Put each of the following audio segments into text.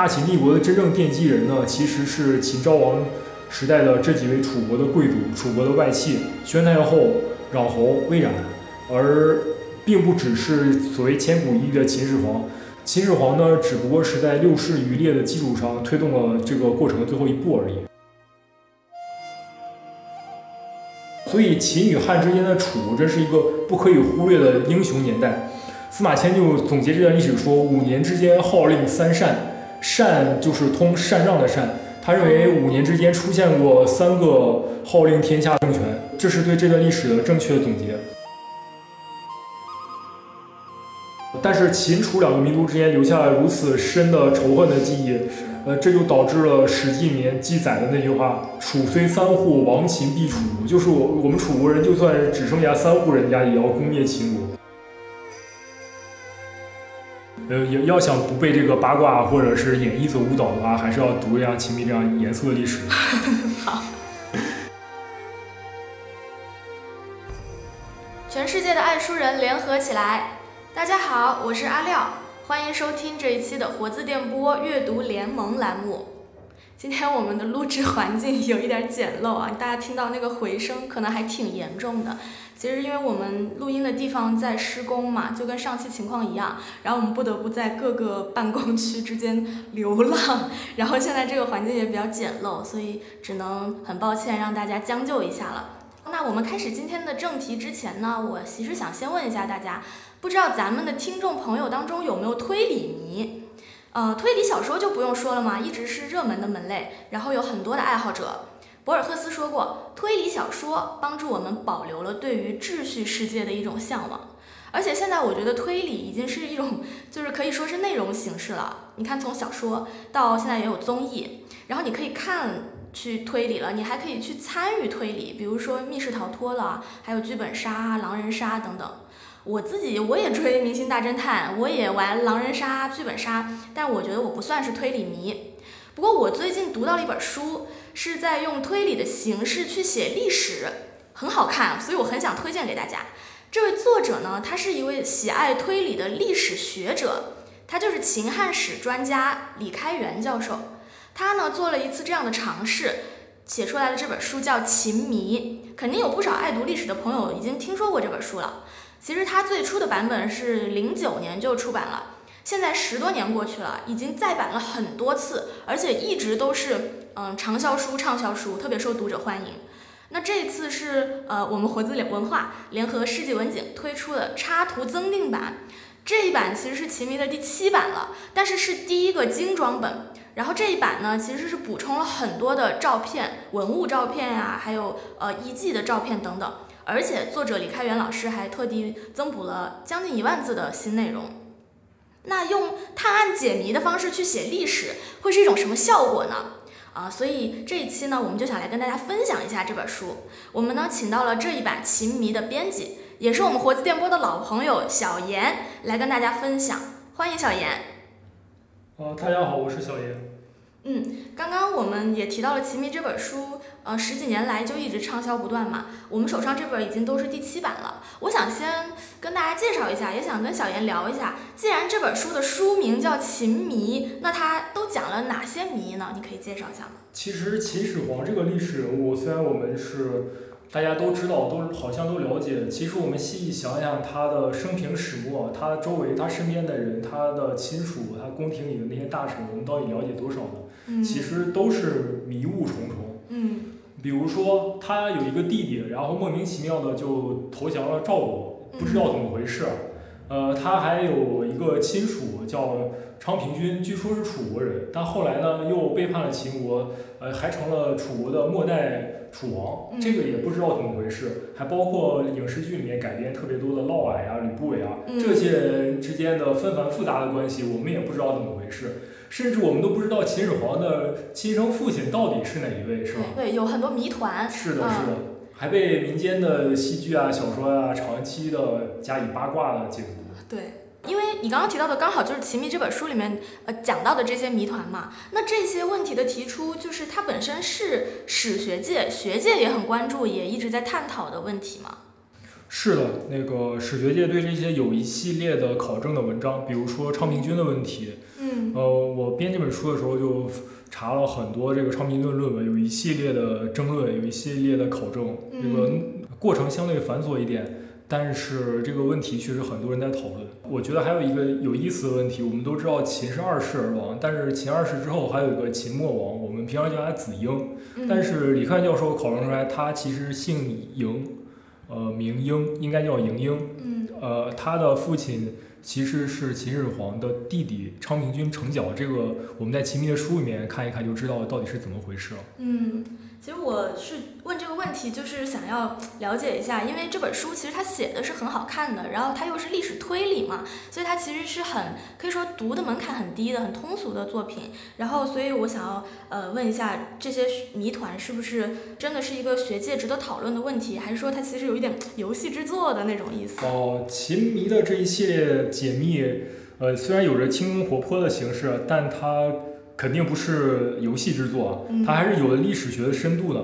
大秦帝国的真正奠基人呢，其实是秦昭王时代的这几位楚国的贵族、楚国的外戚宣太后、攘侯、魏冉，而并不只是所谓千古一帝的秦始皇。秦始皇呢，只不过是在六世余烈的基础上推动了这个过程的最后一步而已。所以，秦与汉之间的楚，这是一个不可以忽略的英雄年代。司马迁就总结这段历史说：“五年之间号令三善，禅就是通禅让的禅。他认为五年之间出现过三个号令天下政权，这是对这段历史的正确的总结。但是，秦楚两个民族之间留下了如此深的仇恨的记忆。”呃，这就导致了《史记》里面记载的那句话：“楚虽三户，亡秦必楚。”就是我我们楚国人，就算只剩下三户人家，也要攻灭秦国。呃，也要想不被这个八卦或者是演绎所误导的话，还是要读像《秦迷》这样严肃的历史。好。全世界的爱书人联合起来！大家好，我是阿廖。欢迎收听这一期的活字电波阅读联盟栏目。今天我们的录制环境有一点简陋啊，大家听到那个回声可能还挺严重的。其实因为我们录音的地方在施工嘛，就跟上期情况一样，然后我们不得不在各个办公区之间流浪，然后现在这个环境也比较简陋，所以只能很抱歉让大家将就一下了。那我们开始今天的正题之前呢，我其实想先问一下大家。不知道咱们的听众朋友当中有没有推理迷？呃，推理小说就不用说了嘛，一直是热门的门类，然后有很多的爱好者。博尔赫斯说过，推理小说帮助我们保留了对于秩序世界的一种向往。而且现在我觉得推理已经是一种，就是可以说是内容形式了。你看，从小说到现在也有综艺，然后你可以看去推理了，你还可以去参与推理，比如说密室逃脱了，还有剧本杀、狼人杀等等。我自己我也追《明星大侦探》，我也玩狼人杀、剧本杀，但我觉得我不算是推理迷。不过我最近读到了一本书，是在用推理的形式去写历史，很好看，所以我很想推荐给大家。这位作者呢，他是一位喜爱推理的历史学者，他就是秦汉史专家李开元教授。他呢做了一次这样的尝试，写出来的这本书叫《秦迷》，肯定有不少爱读历史的朋友已经听说过这本书了。其实他最初的版本是零九年就出版了，现在十多年过去了，已经再版了很多次，而且一直都是嗯畅销书、畅销书，特别受读者欢迎。那这一次是呃我们活字文化联合世纪文景推出的插图增订版，这一版其实是《秦迷》的第七版了，但是是第一个精装本。然后这一版呢，其实是补充了很多的照片、文物照片呀，还有呃遗迹的照片等等。而且作者李开元老师还特地增补了将近一万字的新内容。那用探案解谜的方式去写历史，会是一种什么效果呢？啊，所以这一期呢，我们就想来跟大家分享一下这本书。我们呢，请到了这一版《秦迷》的编辑，也是我们活字电波的老朋友小严，来跟大家分享。欢迎小严。啊，大家好，我是小严。嗯，刚刚我们也提到了《琴迷》这本书，呃，十几年来就一直畅销不断嘛。我们手上这本已经都是第七版了。我想先跟大家介绍一下，也想跟小严聊一下。既然这本书的书名叫《秦迷》，那它都讲了哪些谜呢？你可以介绍一下吗？其实秦始皇这个历史人物，虽然我们是。大家都知道，都好像都了解。其实我们细想想他的生平始末，他周围、他身边的人、他的亲属、他宫廷里的那些大臣，我们到底了解多少呢？嗯，其实都是迷雾重重。嗯，比如说他有一个弟弟，然后莫名其妙的就投降了赵国，不知道怎么回事。呃，他还有一个亲属叫昌平君，据说是楚国人，但后来呢又背叛了秦国，呃，还成了楚国的末代楚王，这个也不知道怎么回事。还包括影视剧里面改编特别多的嫪毐啊、吕不韦啊，这些人之间的纷繁复杂的关系，我们也不知道怎么回事，甚至我们都不知道秦始皇的亲生父亲到底是哪一位，是吧？对，有很多谜团。是的，是的，还被民间的戏剧啊、小说啊长期的加以八卦的解读。对，因为你刚刚提到的刚好就是《奇迷》这本书里面呃讲到的这些谜团嘛。那这些问题的提出，就是它本身是史学界、学界也很关注、也一直在探讨的问题嘛。是的，那个史学界对这些有一系列的考证的文章，比如说昌平君的问题。嗯。呃，我编这本书的时候就查了很多这个昌平君论文，有一系列的争论，有一系列的考证，这个过程相对繁琐一点。但是这个问题确实很多人在讨论。我觉得还有一个有意思的问题，我们都知道秦是二世而亡，但是秦二世之后还有一个秦末王，我们平常叫他子婴。但是李克教授考证出来，他其实姓嬴，呃，明英，应该叫嬴英。嗯。呃，他的父亲其实是秦始皇的弟弟昌平君成角。这个我们在秦明的书里面看一看就知道到底是怎么回事了。嗯。其实我是问这个问题，就是想要了解一下，因为这本书其实它写的是很好看的，然后它又是历史推理嘛，所以它其实是很可以说读的门槛很低的、很通俗的作品。然后，所以我想要呃问一下，这些谜团是不是真的是一个学界值得讨论的问题，还是说它其实有一点游戏制作的那种意思？哦，秦迷的这一系列解密，呃，虽然有着轻松活泼的形式，但它。肯定不是游戏制作，它还是有了历史学的深度的。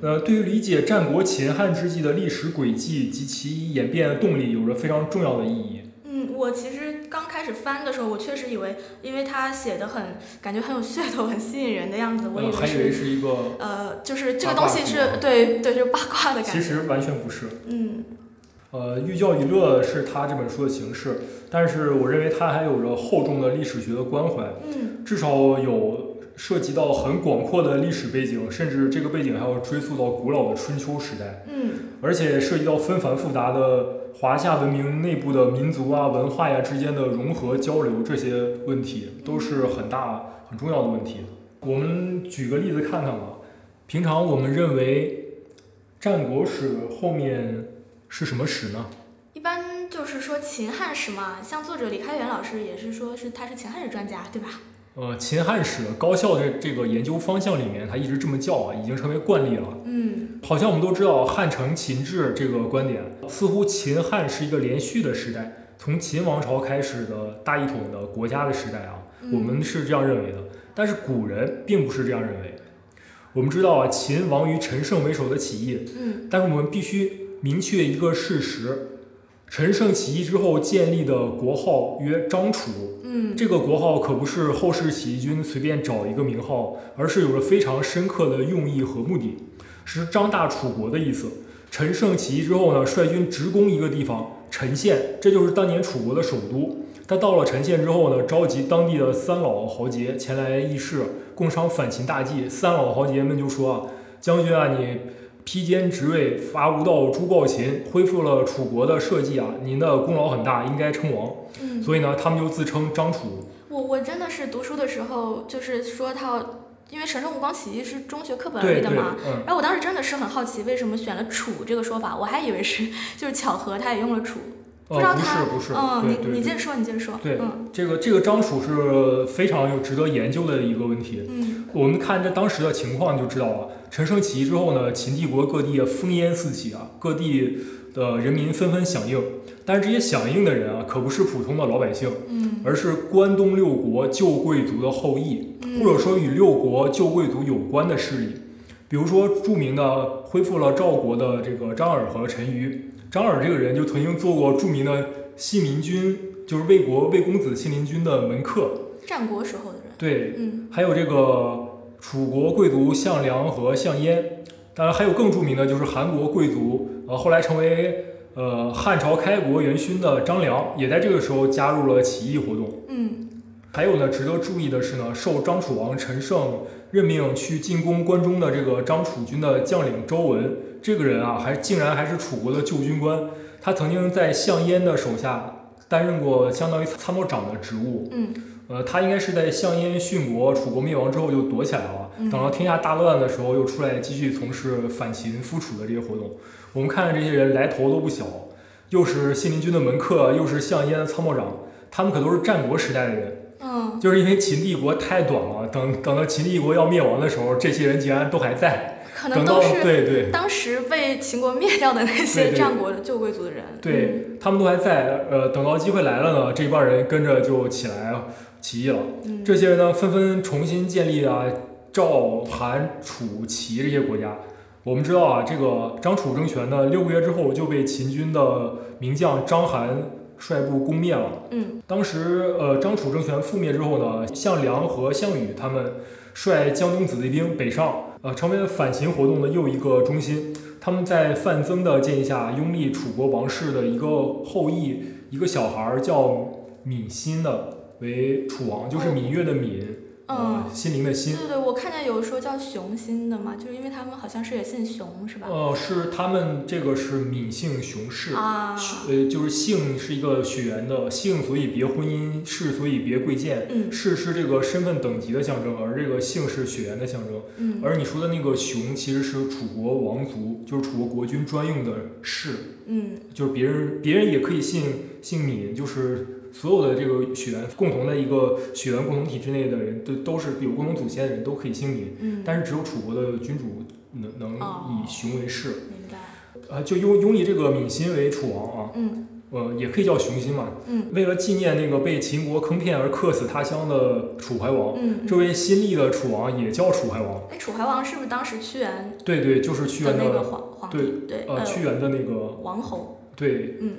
呃，对于理解战国秦汉之际的历史轨迹及其演变的动力，有着非常重要的意义。嗯，我其实刚开始翻的时候，我确实以为，因为它写的很感觉很有噱头，很吸引人的样子，我以为是是一个呃，就是这个东西是对对，就是八卦的感觉。其实完全不是。嗯。呃，寓教于乐是他这本书的形式，但是我认为它还有着厚重的历史学的关怀，嗯，至少有涉及到很广阔的历史背景，甚至这个背景还要追溯到古老的春秋时代，嗯，而且涉及到纷繁复杂的华夏文明内部的民族啊、文化呀之间的融合交流，这些问题都是很大很重要的问题。我们举个例子看看吧，平常我们认为战国史后面。是什么史呢？一般就是说秦汉史嘛，像作者李开元老师也是说是他是秦汉史专家，对吧？呃，秦汉史高校的这个研究方向里面，他一直这么叫啊，已经成为惯例了。嗯，好像我们都知道汉承秦制这个观点，似乎秦汉是一个连续的时代，从秦王朝开始的大一统的国家的时代啊，我们是这样认为的。但是古人并不是这样认为。我们知道啊，秦王于陈胜为首的起义，嗯，但是我们必须。明确一个事实，陈胜起义之后建立的国号曰张楚。嗯，这个国号可不是后世起义军随便找一个名号，而是有着非常深刻的用意和目的，是张大楚国的意思。陈胜起义之后呢，率军直攻一个地方陈县，这就是当年楚国的首都。他到了陈县之后呢，召集当地的三老豪杰前来议事，共商反秦大计。三老豪杰们就说：“啊，将军啊，你。”披坚执锐，伐无道，诛暴秦，恢复了楚国的社稷啊！您的功劳很大，应该称王。嗯，所以呢，他们就自称张楚。我我真的是读书的时候，就是说他，因为神圣吴广起义是中学课本里的嘛，然后我当时真的是很好奇，为什么选了楚这个说法？我还以为是就是巧合，他也用了楚。不知道他，不是，嗯，你你接着说，你接着说。对，这个这个张楚是非常有值得研究的一个问题。嗯，我们看这当时的情况就知道了。陈胜起义之后呢，秦帝国各地烽烟四起啊，各地的人民纷纷响应。但是这些响应的人啊，可不是普通的老百姓，嗯，而是关东六国旧贵族的后裔，或者说与六国旧贵族有关的势力。比如说著名的恢复了赵国的这个张耳和陈馀。张耳这个人就曾经做过著名的信陵君，就是魏国魏公子信陵君的门客。战国时候的人。对，嗯，还有这个楚国贵族项梁和项燕，当然还有更著名的就是韩国贵族，呃，后来成为呃汉朝开国元勋的张良，也在这个时候加入了起义活动。嗯，还有呢，值得注意的是呢，受张楚王陈胜任命去进攻关中的这个张楚军的将领周文。这个人啊，还竟然还是楚国的旧军官，他曾经在项燕的手下担任过相当于参谋长的职务。嗯，呃，他应该是在项燕殉国、楚国灭亡之后就躲起来了，等到天下大乱的时候又出来继续从事反秦复楚的这些活动。我们看看这些人来头都不小，又是信陵君的门客，又是项燕的参谋长，他们可都是战国时代的人。嗯，就是因为秦帝国太短了，等等到秦帝国要灭亡的时候，这些人竟然都还在。可能都是对对，当时被秦国灭掉的那些战国的旧贵族的人，对他们都还在。呃，等到机会来了呢，这一帮人跟着就起来起义了。这些人呢，纷纷重新建立啊赵、韩、楚、齐这些国家。我们知道啊，这个张楚政权呢，六个月之后就被秦军的名将章邯率部攻灭了。嗯，当时呃，张楚政权覆灭之后呢，项梁和项羽他们率江东子弟兵北上，呃，成为了反秦活动的又一个中心。他们在范增的建议下，拥立楚国王室的一个后裔，一个小孩叫闵欣的为楚王，就是芈月的芈，呃，心灵的心。对对，我看见有说叫熊心的嘛，就是因为他们好像是也姓熊，是吧？呃，是他们这个是闵姓熊氏，啊，呃，就是姓是一个血缘的姓，所以别婚姻；氏所以别贵贱。嗯氏是这个身份等级的象征，而这个姓是血缘的象征。嗯而你说的那个熊，其实是楚国王族，就是楚国国君专用的氏，嗯就是别人别人也可以姓姓闵，就是所有的这个血缘共同的一个血缘共同体之内的人都都是有共同祖先的人都可以姓闵，嗯，但是只有楚国的君主能能哦以熊为氏，明白。啊，就拥拥立这个闵欣为楚王啊，嗯呃，也可以叫熊心嘛。嗯为了纪念那个被秦国坑骗而客死他乡的楚怀王，嗯，这位新立的楚王也叫楚怀王。哎，楚怀王是不是当时屈原对对，就是屈原的的那个皇皇帝？对，呃屈原的那个王侯。对，嗯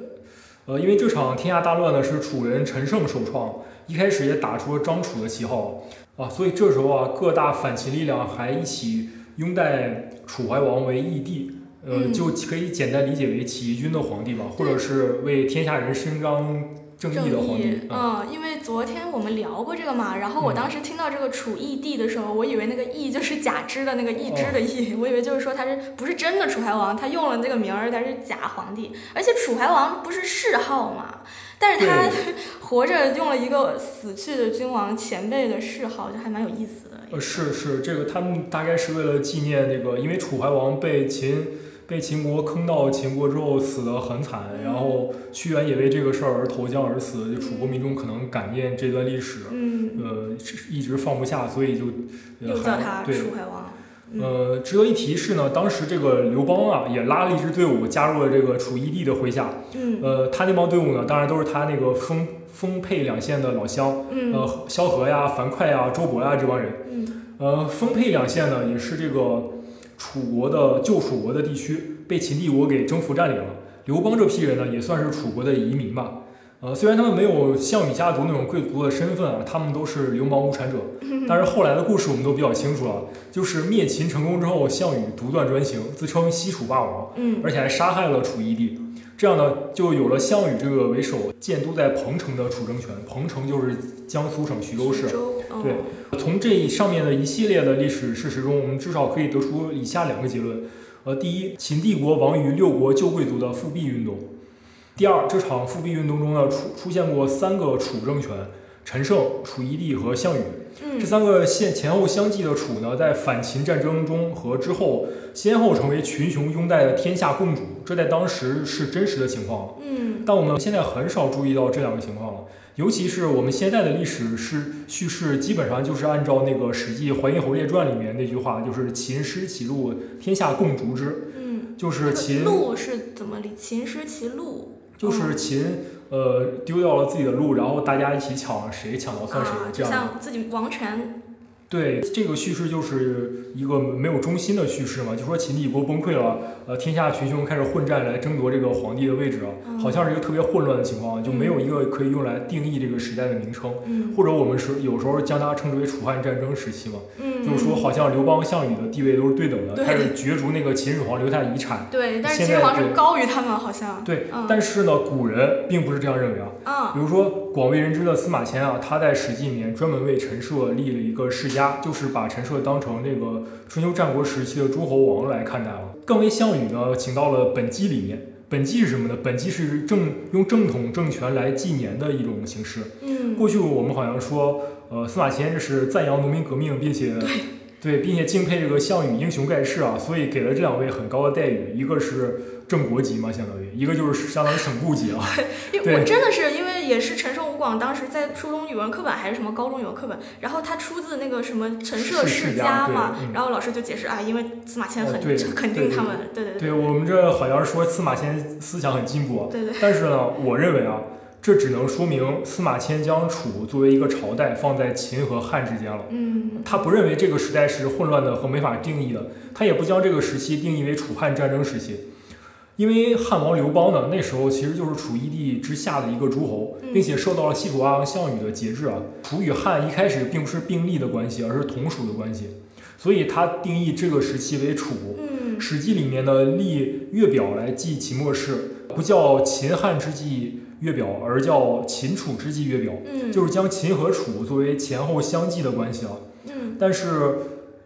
呃，因为这场天下大乱呢是楚人陈胜首创，一开始也打出了张楚的旗号啊，所以这时候啊，各大反秦力量还一起拥戴楚怀王为义帝。呃，嗯就可以简单理解为起义军的皇帝吧，或者是为天下人伸张正义的皇帝。啊嗯，因为昨天我们聊过这个嘛，然后我嗯当时听到这个楚义帝的时候，我以为那个义就是假肢的那个义肢的义，我以为就是说他是不是真的楚怀王，他用了这个名儿，他是假皇帝，而且楚怀王不是谥号嘛，但是他 活着用了一个死去的君王前辈的谥号，就还蛮有意思的。呃，是是，这个他们大概是为了纪念那个，因为楚怀王被秦被秦国坑到秦国之后死得很惨，然后屈原也为这个事儿而投江而死，就楚国民众可能感念这段历史，嗯，呃，一直放不下，所以就呃又叫。他楚怀王。嗯呃，值得一提是呢，当时这个刘邦啊，也拉了一支队伍加入了这个楚义帝的麾下。嗯呃，他那帮队伍呢，当然都是他那个丰丰沛两县的老乡，嗯呃，萧何呀、樊哙呀、周勃呀这帮人。嗯呃，丰沛两县呢，也是这个楚国的旧楚国的地区，被秦帝国给征服占领了。刘邦这批人呢，也算是楚国的移民吧。呃，虽然他们没有项羽家族那种贵族的身份啊，他们都是流氓无产者。但是后来的故事我们都比较清楚了，就是灭秦成功之后，项羽独断专行，自称西楚霸王，嗯而且还杀害了楚义帝。这样呢，就有了项羽这个为首建都在彭城的楚政权。彭城就是江苏省徐州市。对从这上面的一系列的历史事实中，我们至少可以得出以下两个结论：呃，第一，秦帝国亡于六国旧贵族的复辟运动；第二，这场复辟运动中呢，出出现过三个楚政权：陈胜、楚义帝和项羽。嗯这三个现前后相继的楚呢，在反秦战争中和之后，先后成为群雄拥戴的天下共主，这在当时是真实的情况。嗯但我们现在很少注意到这两个情况了，尤其是我们现在的历史是叙事，基本上就是按照那个《史记·淮阴侯列传》里面那句话，就是“秦失其路，天下共逐之嗯”，，就是秦，路是怎么理？秦失其路，就是秦，呃，丢掉了自己的路，然后大家一起抢，谁抢到算谁的，这样。就像自己王权，对，这个叙事就是一个没有中心的叙事嘛，就说秦帝国崩溃了，呃，天下群雄开始混战来争夺这个皇帝的位置啊，嗯好像是一个特别混乱的情况，就没有一个可以用来定义这个时代的名称，嗯或者我们是有时候将它称之为楚汉战争时期嘛，嗯，就是说好像刘邦、项羽的地位都是对等的，开始角逐那个秦始皇留下的遗产。对，但是秦始皇是对高于他们，好像，对，嗯但是呢，古人并不是这样认为啊。啊比如说广为人知的司马迁啊，他在《史记》里面专门为陈涉立了一个世家，就是把陈涉当成这个春秋战国时期的诸侯王来看待了。更为项羽呢，请到了本纪里面。本纪是什么呢？本纪是正用正统政权来纪年的一种形式。嗯过去我们好像说，呃，司马迁是赞扬农民革命，并且对，并且敬佩这个项羽英雄盖世啊，所以给了这两位很高的待遇，一个是正国级嘛，相当于一个就是相当于省部级啊。对我真的是因为也是陈胜吴广当时在初中语文课本还是什么高中语文课本，然后他出自那个什么陈涉世家嘛，嗯然后老师就解释啊，因为司马迁很、哦肯对对定他们，对对对我们这好像是说司马迁思想很进步啊，对对，但是呢，我认为啊，这只能说明司马迁将楚作为一个朝代放在秦和汉之间了。嗯他不认为这个时代是混乱的和没法定义的，他也不将这个时期定义为楚汉战争时期。因为汉王刘邦呢，那时候其实就是楚义帝之下的一个诸侯，嗯并且受到了西楚霸王项羽的节制啊。楚与汉一开始并不是并立的关系，而是同属的关系，所以他定义这个时期为楚。嗯《史记》里面的立月表来记秦末世，不叫秦汉之际月表，而叫秦楚之际月表，嗯，就是将秦和楚作为前后相继的关系啊。嗯但是，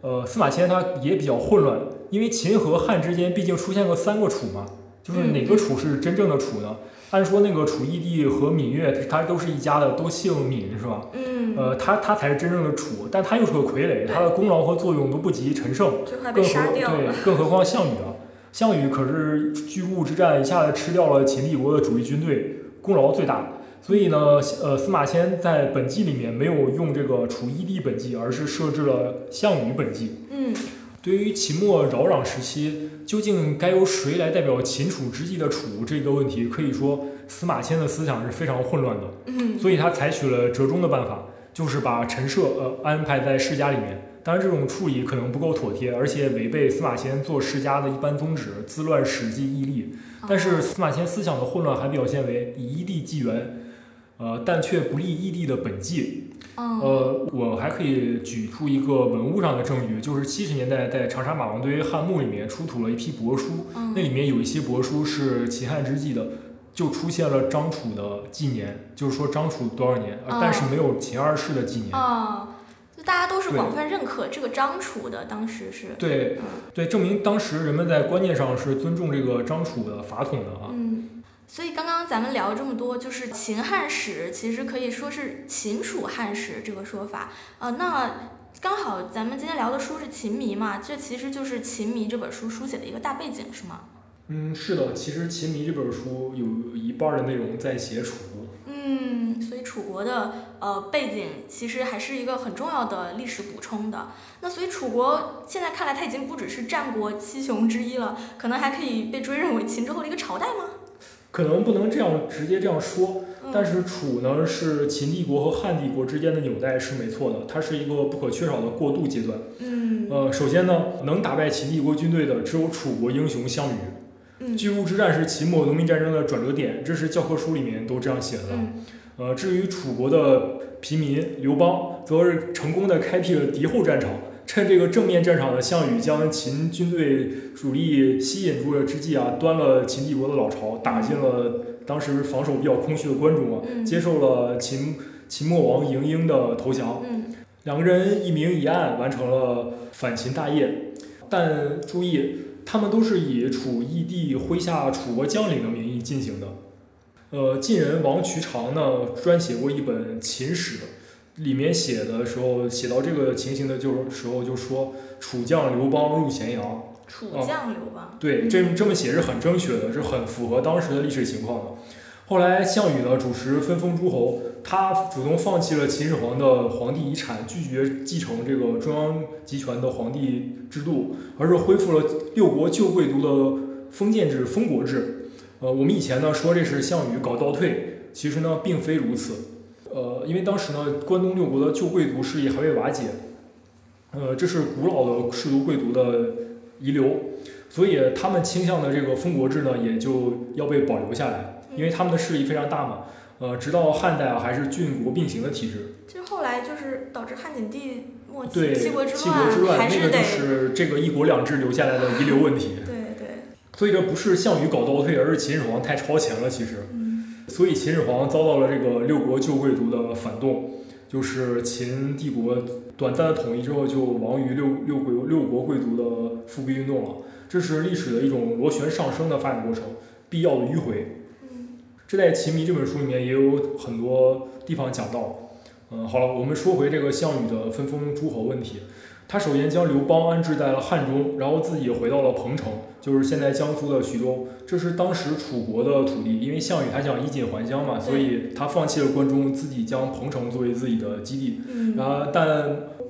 呃，司马迁他也比较混乱，因为秦和汉之间毕竟出现过三个楚嘛，就是哪个楚是真正的楚呢？按说那个楚义帝和芈月，他都是一家的，都姓芈是吧？嗯，呃，他他才是真正的楚，但他又是个傀儡，他的功劳和作用都不及陈胜，更何对，。更何况项羽啊，项羽可是巨鹿之战一下子吃掉了秦帝国的主力军队，功劳最大。所以呢，呃，司马迁在本纪里面没有用这个楚义帝本纪，而是设置了项羽本纪。嗯对于秦末扰攘时期，究竟该由谁来代表秦楚之际的楚这个问题，可以说司马迁的思想是非常混乱的。嗯所以他采取了折中的办法，就是把陈涉呃安排在世家里面。当然，这种处理可能不够妥帖，而且违背司马迁做世家的一般宗旨，滋乱史记义例。但是司马迁思想的混乱还表现为以义帝纪元，呃，但却不立义帝的本纪。嗯呃，我还可以举出一个文物上的证据，就是七十年代在长沙马王堆汉墓里面出土了一批帛书，嗯那里面有一些帛书是秦汉之际的，就出现了张楚的纪年，就是说张楚多少年，但是没有秦二世的纪年。啊，就大家都是广泛认可这个张楚的，当时是对嗯对，证明当时人们在观念上是尊重这个张楚的法统的啊。嗯。所以刚刚咱们聊这么多，就是秦汉史，其实可以说是秦楚汉史这个说法。呃，那刚好咱们今天聊的书是《秦迷》嘛，这其实就是《秦迷》这本书书写的一个大背景，是吗？嗯，是的，其实《秦迷》这本书有一半的内容在写楚。嗯，所以楚国的呃背景其实还是一个很重要的历史补充的。那所以楚国现在看来，它已经不只是战国七雄之一了，可能还可以被追认为秦之后的一个朝代吗？可能不能这样直接这样说，嗯、但是楚呢是秦帝国和汉帝国之间的纽带是没错的，它是一个不可缺少的过渡阶段。嗯呃，首先呢，能打败秦帝国军队的只有楚国英雄项羽。嗯巨鹿之战是秦末农民战争的转折点，这是教科书里面都这样写的。嗯呃，至于楚国的平民刘邦，则是成功的开辟了敌后战场，趁这个正面战场的项羽将秦军队主力吸引住了之际啊，端了秦帝国的老巢，打进了当时防守比较空虚的关中啊，嗯接受了秦秦末王嬴婴的投降。嗯两个人一明一暗完成了反秦大业，但注意，他们都是以楚义帝麾下楚国将领的名义进行的。呃，晋人王渠长呢专写过一本《秦史》，里面写的时候写到这个情形的就是时候就说楚将刘邦入咸阳，楚将刘邦。对，这这么写是很正确的，是很符合当时的历史情况的。后来项羽呢主持分封诸侯，他主动放弃了秦始皇的皇帝遗产，拒绝继承这个中央集权的皇帝制度，而是恢复了六国旧贵族的封建制、封国制。呃，我们以前呢说这是项羽搞倒退，其实呢并非如此。呃，因为当时呢关东六国的旧贵族势力还未瓦解，呃，这是古老的氏族贵族的遗留。所以他们倾向的这个封国制呢，也就要被保留下来，因为他们的势力非常大嘛。呃，直到汉代啊，还是郡国并行的体制。就后来就是导致汉景帝末期对，七国之乱，那个就是这个一国两制留下来的遗留问题。对对，所以这不是项羽搞倒退，而是秦始皇太超前了。其实，嗯所以秦始皇遭到了这个六国旧贵族的反动，就是秦帝国短暂的统一之后，就亡于六六国六国贵族的复辟运动了。这是历史的一种螺旋上升的发展过程，必要的迂回。嗯这在《秦迷》这本书里面也有很多地方讲到。嗯，好了，我们说回这个项羽的分封诸侯问题。他首先将刘邦安置在了汉中，然后自己回到了彭城，就是现在江苏的徐州。这是当时楚国的土地，因为项羽他想衣锦还乡嘛，所以他放弃了关中，自己将彭城作为自己的基地。嗯然后，但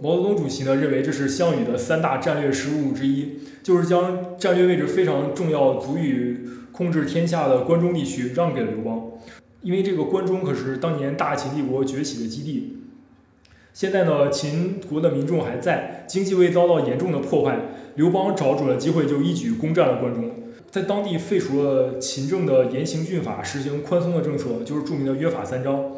毛泽东主席呢认为这是项羽的三大战略失误之一，就是将战略位置非常重要、足以控制天下的关中地区让给了刘邦。因为这个关中可是当年大秦帝国崛起的基地。现在呢，秦国的民众还在，经济未遭到严重的破坏。刘邦找准了机会，就一举攻占了关中，在当地废除了秦政的严刑峻法，实行宽松的政策，就是著名的约法三章。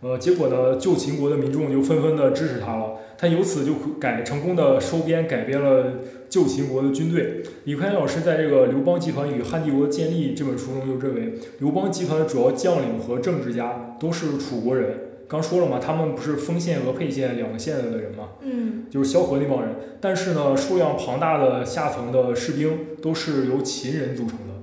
呃，结果呢，旧秦国的民众就纷纷的支持他了。他由此就改成功的收编改编了旧秦国的军队。李坤老师在这个《刘邦集团与汉帝国建立》这本书中就认为，刘邦集团的主要将领和政治家都是楚国人。刚说了嘛，他们不是丰县和沛县两个县的人嘛，嗯，就是萧何那帮人。但是呢，数量庞大的下层的士兵都是由秦人组成的。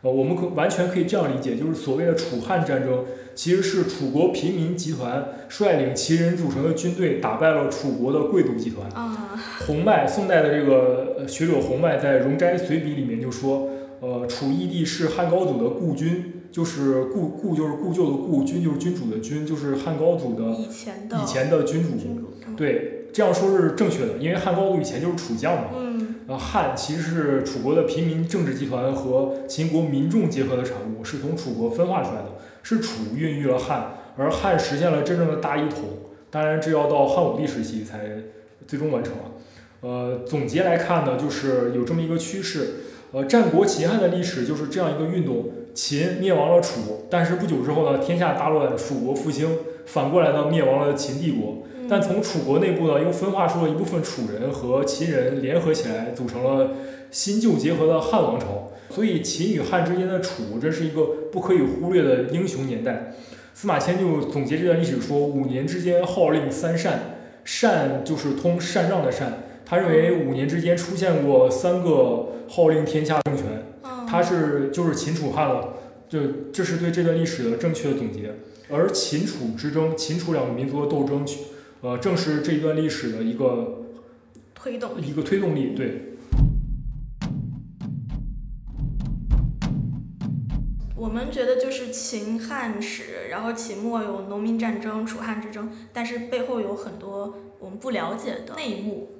呃，我们可完全可以这样理解，就是所谓的楚汉战争，其实是楚国平民集团率领秦人组成的军队打败了楚国的贵族集团。啊，洪迈，宋代的这个学者洪迈在《容斋随笔》里面就说，呃，楚义帝是汉高祖的故君。就是故故就是故旧的故君就是君主的君就是汉高祖的以前的以前的君主，对这样说是正确的，因为汉高祖以前就是楚将嘛。嗯。然后汉其实是楚国的平民政治集团和秦国民众结合的产物，是从楚国分化出来的，是楚孕育了汉，而汉实现了真正的大一统。当然，这要到汉武帝时期才最终完成了。呃，总结来看呢，就是有这么一个趋势。呃，战国秦汉的历史就是这样一个运动。秦灭亡了楚，但是不久之后呢，天下大乱，楚国复兴，反过来呢，灭亡了秦帝国。但从楚国内部呢，又分化出了一部分楚人和秦人联合起来，组成了新旧结合的汉王朝。所以，秦与汉之间的楚，这是一个不可以忽略的英雄年代。司马迁就总结这段历史说：“五年之间号令三善，善就是通禅让的善。他认为五年之间出现过三个号令天下政权。”他是就是秦楚汉了，就这是对这段历史的正确的总结。而秦楚之争，秦楚两个民族的斗争，呃，正是这一段历史的一个推动一个推动力。对。我们觉得就是秦汉史，然后秦末有农民战争、楚汉之争，但是背后有很多我们不了解的内幕。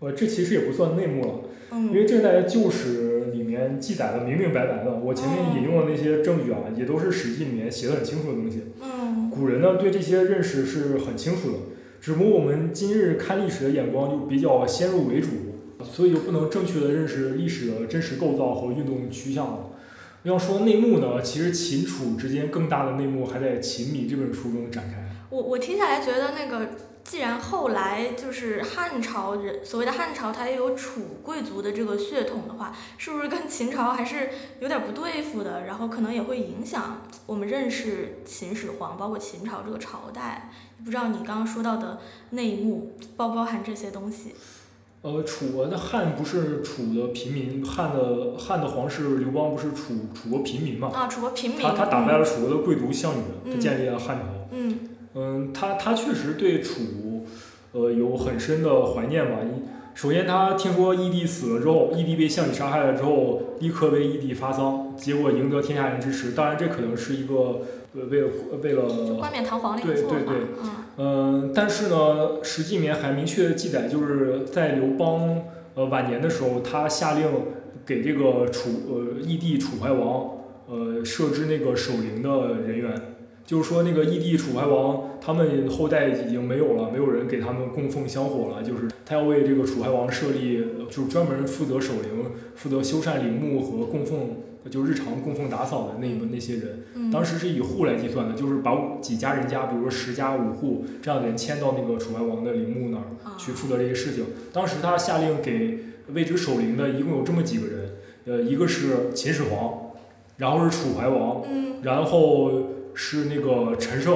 呃，这其实也不算内幕了，因为这代旧史里面记载的明明白白的。我前面引用的那些证据啊，也都是《史记》里面写的很清楚的东西。嗯，古人呢对这些认识是很清楚的，只不过我们今日看历史的眼光就比较先入为主，所以就不能正确的认识历史的真实构造和运动趋向了。要说内幕呢，其实秦楚之间更大的内幕还在《秦米》这本书中展开。我我听下来觉得那个。既然后来就是汉朝人，所谓的汉朝，它也有楚贵族的这个血统的话，是不是跟秦朝还是有点不对付的？然后可能也会影响我们认识秦始皇，包括秦朝这个朝代。不知道你刚刚说到的内幕包不包含这些东西？呃，楚国的汉不是楚的平民，汉的汉的皇室刘邦不是楚楚国平民嘛？啊，楚国平民。他他打败了楚国的贵族项羽，他建立了汉朝。嗯。嗯，他他确实对楚，呃，有很深的怀念吧。首先，他听说义帝死了之后，义帝被项羽杀害了之后，立刻为义帝发丧，结果赢得天下人支持。当然，这可能是一个呃，为了为了冠冕堂皇的对对对，嗯。但是呢，《史记》里面还明确记载，就是在刘邦呃晚年的时候，他下令给这个楚呃义帝楚怀王呃设置那个守陵的人员。就是说，那个异帝楚怀王他们后代已经没有了，没有人给他们供奉香火了。就是他要为这个楚怀王设立，就是专门负责守陵、负责修缮陵墓和供奉，就日常供奉打扫的那那些人。当时是以户来计算的，就是把几家人家，比如说十家五户这样的人迁到那个楚怀王的陵墓那儿去负责这些事情。当时他下令给位置守陵的一共有这么几个人，呃，一个是秦始皇，然后是楚怀王，然后。是那个陈胜，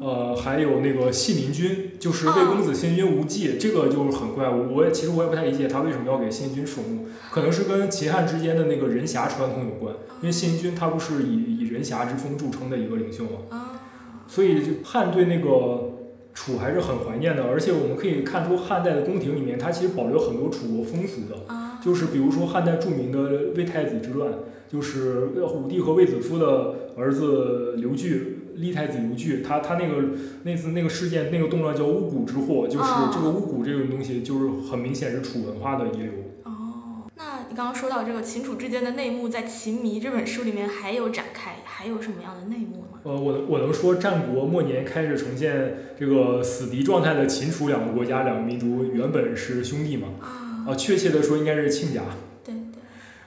呃，还有那个信陵君，就是魏公子信陵君无忌，这个就是很怪。我我也其实我也不太理解他为什么要给信陵君守墓，可能是跟秦汉之间的那个人侠传统有关。因为信陵君他不是以以人侠之风著称的一个领袖嘛，所以就汉对那个楚还是很怀念的。而且我们可以看出汉代的宫廷里面，它其实保留很多楚国风俗的，就是比如说汉代著名的魏太子之乱。就是武帝和卫子夫的儿子刘据，立太子刘据，他他那个那次那个事件那个动乱叫巫蛊之祸，就是这个巫蛊这种东西，就是很明显是楚文化的遗留。哦，那你刚刚说到这个秦楚之间的内幕，在《秦迷》这本书里面还有展开，还有什么样的内幕吗？呃，我能我能说，战国末年开始呈现这个死敌状态的秦楚两个国家、两个民族原本是兄弟吗？啊，啊，确切的说应该是亲家。对对，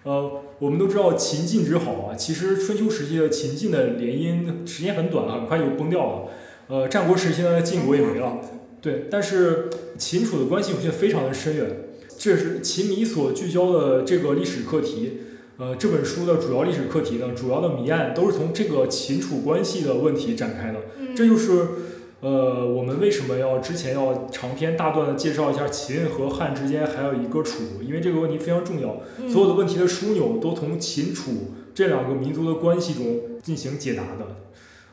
呃，我们都知道秦晋之好啊，其实春秋时期的秦晋的联姻时间很短，很快就崩掉了。呃，战国时期呢，晋国也没了。对，但是秦楚的关系却非常的深远，这是秦迷所聚焦的这个历史课题。呃，这本书的主要历史课题呢，主要的谜案都是从这个秦楚关系的问题展开的。嗯，这就是呃，我们为什么要之前要长篇大段的介绍一下秦和汉之间还有一个楚，因为这个问题非常重要。嗯所有的问题的枢纽都从秦楚这两个民族的关系中进行解答的。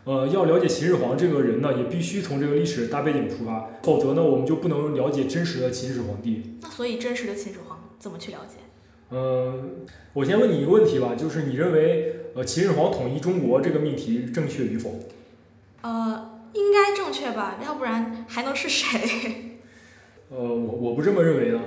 呃，要了解秦始皇这个人呢，也必须从这个历史大背景出发，否则呢，我们就不能了解真实的秦始皇帝。那所以真实的秦始皇怎么去了解？嗯、我先问你一个问题吧，就是你认为呃秦始皇统一中国这个命题正确与否？呃，应该正确吧？要不然还能是谁？呃，我我不这么认为的。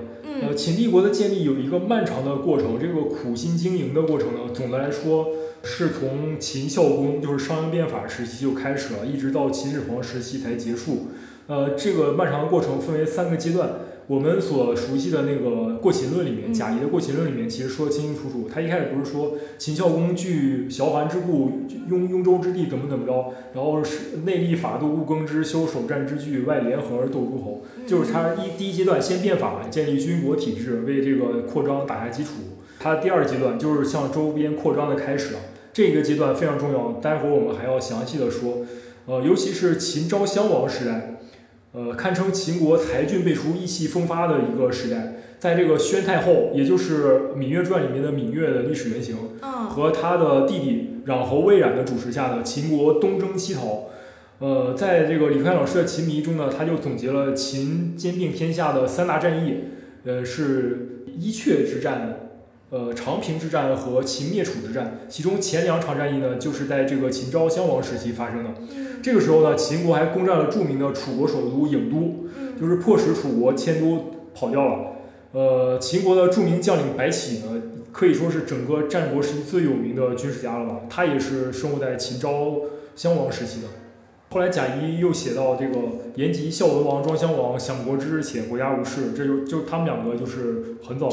呃，嗯秦帝国的建立有一个漫长的过程，这个苦心经营的过程呢，总的来说是从秦孝公就是商鞅变法时期就开始了，一直到秦始皇时期才结束。呃，这个漫长的过程分为三个阶段。我们所熟悉的那个《过秦论》里面，嗯贾谊的《过秦论》里面其实说得清清楚楚。他一开始不是说秦孝公据萧桓之故，雍雍州之地怎么怎么着，然后是内立法度，务耕之，修守战之具，外联合而斗诸侯。就是他一第一阶段先变法，建立军国体制，为这个扩张打下基础。他第二阶段就是向周边扩张的开始了，这个阶段非常重要，待会儿我们还要详细的说。呃，尤其是秦昭襄王时代，呃，堪称秦国才俊辈出、意气风发的一个时代。在这个宣太后，也就是《芈月传》里面的芈月的历史原型，嗯和他的弟弟攘侯魏冉的主持下呢，秦国东征西讨。呃，在这个李克强老师的《秦迷》中呢，他就总结了秦兼并天下的三大战役，呃，是伊阙之战、呃长平之战和秦灭楚之战。其中前两场战役呢，就是在这个秦昭襄王时期发生的。嗯这个时候呢，秦国还攻占了著名的楚国首都郢都，嗯就是迫使楚国迁都跑掉了。呃，秦国的著名将领白起呢，可以说是整个战国时期最有名的军事家了吧？他也是生活在秦昭襄王时期的。后来贾谊又写到这个延及孝文王庄襄王享国之日且国家无事，这就就他们两个就是很早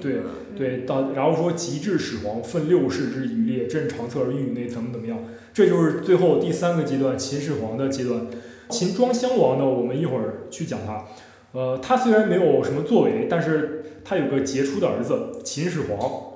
对嗯对，到然后说极至始皇，奋六世之余烈，朕长策而御宇内，怎么怎么样，这就是最后第三个阶段秦始皇的阶段。秦庄襄王呢，我们一会儿去讲他。呃，他虽然没有什么作为，但是他有个杰出的儿子秦始皇。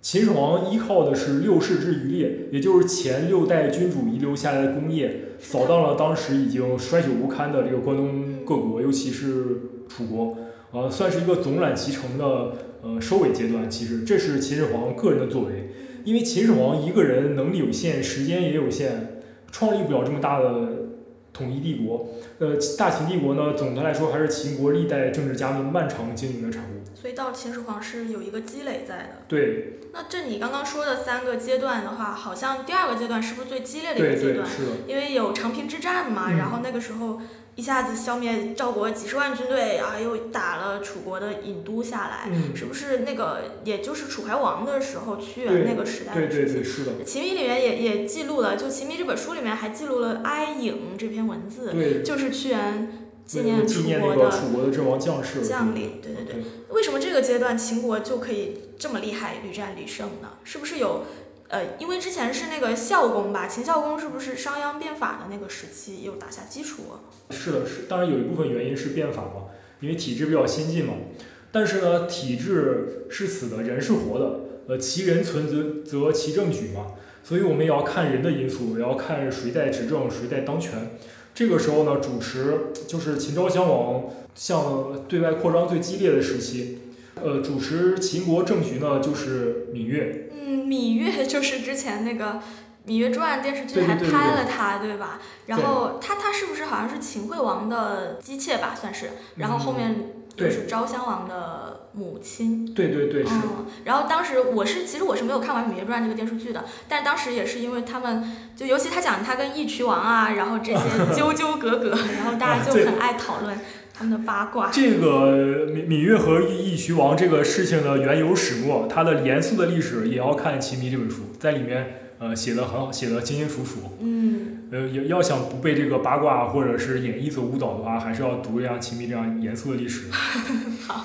秦始皇依靠的是六世之余烈，也就是前六代君主遗留下来的功业，扫荡了当时已经衰朽不堪的这个关东各国，尤其是楚国。呃，算是一个总揽其成的呃收尾阶段。其实这是秦始皇个人的作为，因为秦始皇一个人能力有限，时间也有限，创立不了这么大的统一帝国。呃，大秦帝国呢，总的来说还是秦国历代政治家们漫长经营的产物。所以到秦始皇是有一个积累在的。对那这你刚刚说的三个阶段的话，好像第二个阶段是不是最激烈的一对对，个阶段？是的。因为有长平之战嘛，嗯然后那个时候一下子消灭赵国几十万军队，然后又打了楚国的郢都下来，嗯，是不是那个也就是楚怀王的时候，屈原那个时代对对对，的事情？是的，秦迷里面也也记录了，就《秦迷》这本书里面还记录了哀郢这篇文字，对。就是屈原纪念纪念那个楚国的阵亡将士，将领。对对对，为什么这个阶段秦国就可以这么厉害，屡战屡胜呢？是不是有，呃，因为之前是那个孝公吧，秦孝公是不是商鞅变法的那个时期又打下基础？是的，是，当然有一部分原因是变法嘛，因为体制比较先进嘛。但是呢，体制是死的，人是活的，呃，其人存则则其政举嘛。所以我们也要看人的因素，也要看谁在执政，谁在当权。这个时候呢，主持就是秦昭襄王向对外扩张最激烈的时期。呃，主持秦国政局呢，就是芈月。嗯，芈月 就是之前那个《芈月传》电视剧还拍了她，对吧？然后她她是不是好像是秦惠王的姬妾吧，算是？然后后面就是昭襄王的母亲。对对对，是。嗯，然后当时我是其实我是没有看完《芈月传》这个电视剧的，但是当时也是因为他们就尤其他讲他跟义渠王啊，然后这些纠纠葛葛，然后大家就很爱讨论他们的八卦。这个芈芈月和义渠王这个事情的缘由始末，它的严肃的历史也要看《秦迷》这本书，在里面呃写的很好，写的清清楚楚。嗯，呃，要要想不被这个八卦或者是演绎所误导的话，还是要读这样《秦迷》这样严肃的历史。好。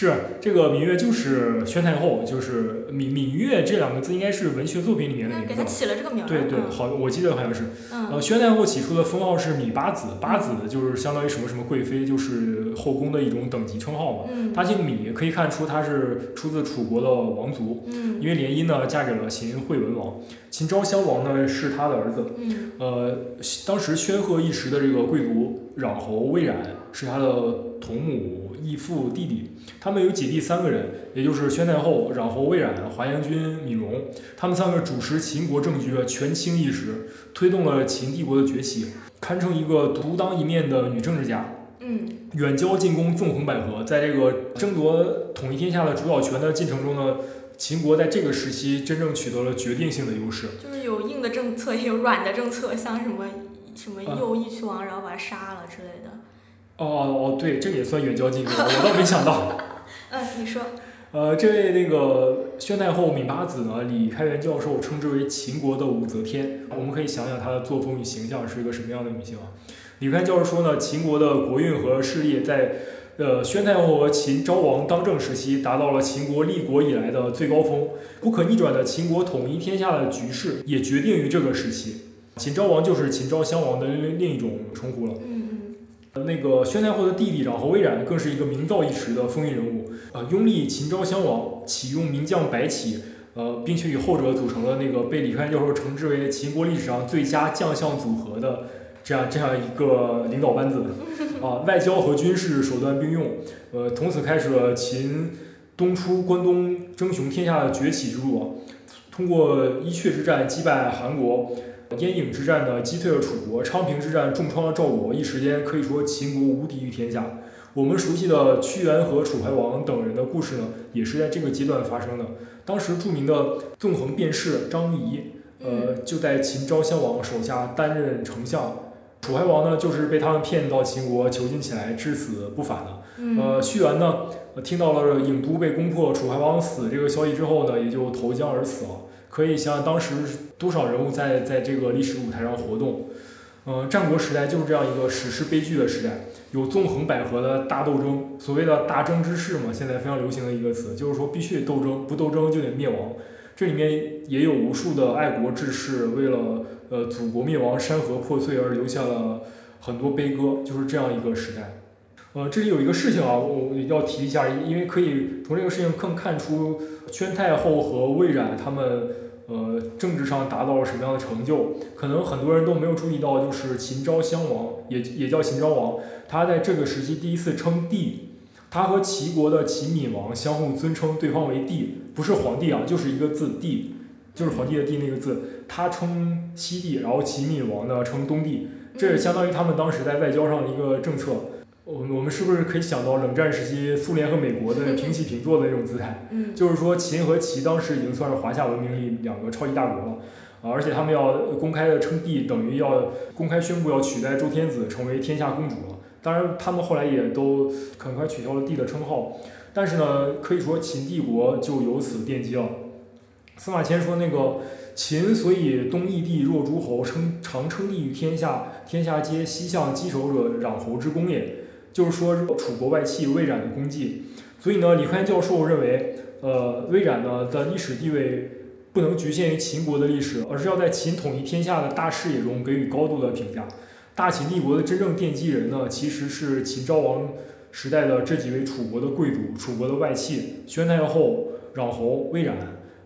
是这个芈月就是宣太后，就是芈芈月这两个字应该是文学作品里面的名字。给她起了这个名对对，好，我记得好像是。嗯。呃，宣太后起初的封号是芈八子，八子就是相当于什么什么贵妃，就是后宫的一种等级称号嘛。嗯。她姓芈，可以看出她是出自楚国的王族。嗯。因为联姻呢，嫁给了秦惠文王。秦昭襄王呢是她的儿子。嗯。呃，当时煊赫一时的这个贵族穰侯魏冉是他的同母异父弟弟。他们有姐弟三个人，也就是宣太后、穰侯魏冉、华阳君芈戎。他们三个主持秦国政局，权倾一时，推动了秦帝国的崛起，堪称一个独当一面的女政治家。嗯，远交近攻，纵横捭阖，在这个争夺统一天下的主导权的进程中呢，秦国在这个时期真正取得了决定性的优势。就是有硬的政策，也有软的政策，像什么什么右义渠王，然后把他杀了之类的。哦哦哦，对，这也算远交近攻，我倒没想到。嗯，你说。呃，这位那个宣太后芈八子呢，李开元教授称之为秦国的武则天。我们可以想想她的作风与形象是一个什么样的女性啊？李开元教授说呢，秦国的国运和势力在呃宣太后和秦昭王当政时期达到了秦国立国以来的最高峰，不可逆转的秦国统一天下的局势也决定于这个时期。秦昭王就是秦昭襄王的另另一种称呼了。那个宣太后的弟弟穰侯魏冉更是一个名噪一时的风云人物。呃，拥立秦昭襄王，启用名将白起，呃，并且与后者组成了那个被李川教授称之为秦国历史上最佳将相组合的这样这样一个领导班子。啊，外交和军事手段并用，呃，从此开始了秦东出关东争雄天下的崛起之路。通过伊阙之战击败韩国，燕郢之战呢击退了楚国，昌平之战重创了赵国，一时间可以说秦国无敌于天下。我们熟悉的屈原和楚怀王等人的故事呢，也是在这个阶段发生的。当时著名的纵横辩士张仪，呃，就在秦昭襄王手下担任丞相。楚怀王呢，就是被他们骗到秦国囚禁起来，至死不返的。呃，屈原呢，听到了郢都被攻破，楚怀王死这个消息之后呢，也就投江而死了。可以想想当时多少人物在在这个历史舞台上活动。嗯，战国时代就是这样一个史诗悲剧的时代。有纵横捭阖的大斗争，所谓的大争之势嘛，现在非常流行的一个词，就是说必须得斗争，不斗争就得灭亡。这里面也有无数的爱国志士，为了呃祖国灭亡、山河破碎而留下了很多悲歌，就是这样一个时代。呃，这里有一个事情啊，我要提一下，因为可以从这个事情更看出宣太后和魏冉他们。呃，政治上达到了什么样的成就？可能很多人都没有注意到，就是秦昭襄王，也也叫秦昭王，他在这个时期第一次称帝，他和齐国的齐闵王相互尊称对方为帝，不是皇帝啊，就是一个字帝，就是皇帝的帝那个字，他称西帝，然后齐闵王呢称东帝，这也相当于他们当时在外交上的一个政策。我我们是不是可以想到冷战时期苏联和美国的平起平坐的那种姿态？嗯，就是说秦和齐当时已经算是华夏文明里两个超级大国了，啊，而且他们要公开的称帝，等于要公开宣布要取代周天子成为天下公主了。当然，他们后来也都很快取消了帝的称号，但是呢，可以说秦帝国就由此奠基了。司马迁说那个秦所以东夷地若诸侯，称常称帝于天下，天下皆西向击首者，攘侯之功也。就是说，楚国外戚魏冉的功绩，所以呢，李宽教授认为，呃，魏冉呢的历史地位不能局限于秦国的历史，而是要在秦统一天下的大视野中给予高度的评价。大秦帝国的真正奠基人呢，其实是秦昭王时代的这几位楚国的贵族、楚国的外戚：宣太后、穰侯、魏冉，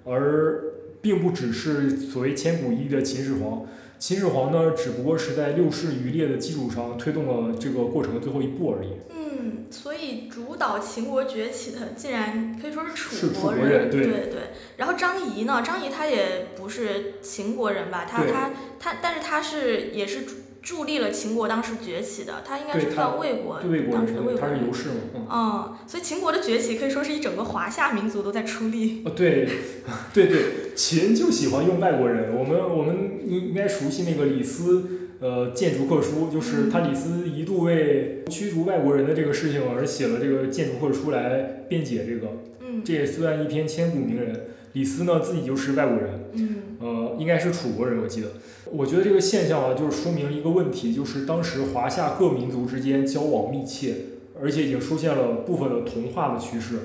而并不只是所谓千古一帝的秦始皇。秦始皇呢，只不过是在六世余烈的基础上推动了这个过程的最后一步而已。嗯，所以主导秦国崛起的，竟然可以说是楚国人。对对对。然后张仪呢？张仪他也不是秦国人吧？他他他，但是他是也是助力了秦国当时崛起的。他应该是算魏国当时的魏国。他是尤氏嘛？嗯。所以秦国的崛起可以说是一整个华夏民族都在出力。哦，对，对对。秦就喜欢用外国人，我们我们应应该熟悉那个李斯，呃建筑客书，就是他李斯一度为驱逐外国人的这个事情而写了这个建筑客书来辩解这个。嗯这也算一篇千古名人。李斯呢自己就是外国人，嗯呃，应该是楚国人，我记得。我觉得这个现象啊，就是说明一个问题，就是当时华夏各民族之间交往密切，而且已经出现了部分的同化的趋势。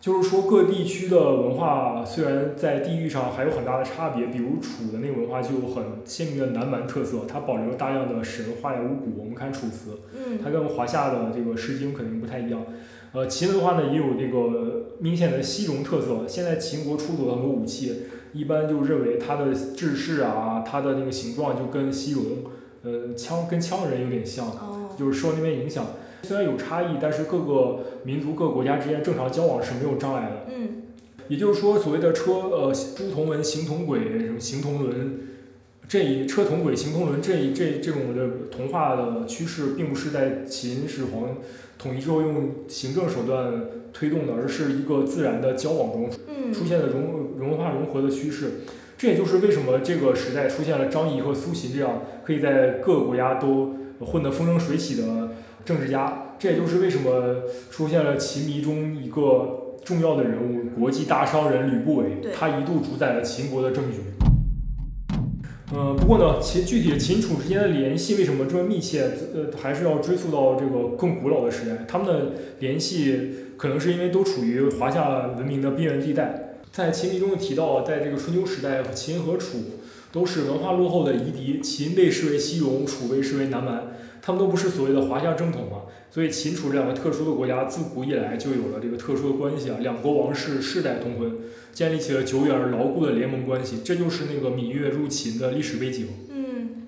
就是说，各地区的文化虽然在地域上还有很大的差别，比如楚的那个文化就有很鲜明的南蛮特色，它保留了大量的神话呀、巫蛊。我们看《楚辞》，嗯它跟华夏的这个《诗经》肯定不太一样。呃，秦文化呢也有这个明显的西戎特色。现在秦国出土了很多武器，一般就认为它的制式啊，它的那个形状就跟西戎，呃，羌跟羌人有点像，哦就是受那边影响。虽然有差异，但是各个民族、各个国家之间正常交往是没有障碍的。嗯也就是说，所谓的车呃朱同文行同轨，什么行同轮，这一车同轨行同轮这一这这种的同化的趋势，并不是在秦始皇统一之后用行政手段推动的，而是一个自然的交往中嗯出现的融融文化融合的趋势。这也就是为什么这个时代出现了张仪和苏秦这样可以在各个国家都混得风生水起的政治家。这也就是为什么出现了秦迷中一个重要的人物，国际大商人吕不韦，他一度主宰了秦国的政局。呃，不过呢，秦具体秦楚之间的联系为什么这么密切？呃，还是要追溯到这个更古老的时代。他们的联系可能是因为都处于华夏文明的边缘地带。在秦迷中提到，在这个春秋时代，秦和楚都是文化落后的夷狄，秦被视为西戎，楚被视为南蛮，他们都不是所谓的华夏正统嘛。所以秦楚这两个特殊的国家，自古以来就有了这个特殊的关系啊，两国王室世代通婚，建立起了久远而牢固的联盟关系，这就是那个芈月入秦的历史背景。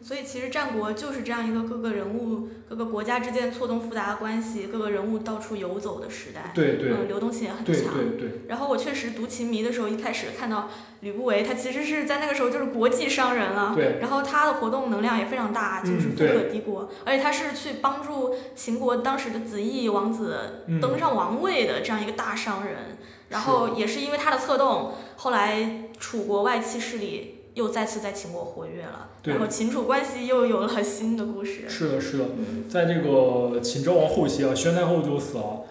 嗯，所以其实战国就是这样一个各个人物、各个国家之间错综复杂的关系，各个人物到处游走的时代。对对嗯，流动性也很强。对对，然后我确实读秦迷的时候，一开始看到吕不韦，他其实是在那个时候就是国际商人了。对然后他的活动能量也非常大，就是富可敌国，而且他是去帮助秦国当时的子义王子嗯登上王位的这样一个大商人。然后也是因为他的策动，后来楚国外戚势力又再次在秦国活跃了，然后秦楚关系又有了新的故事。是的，是的。嗯在这个秦昭王后期啊，宣太后就死了。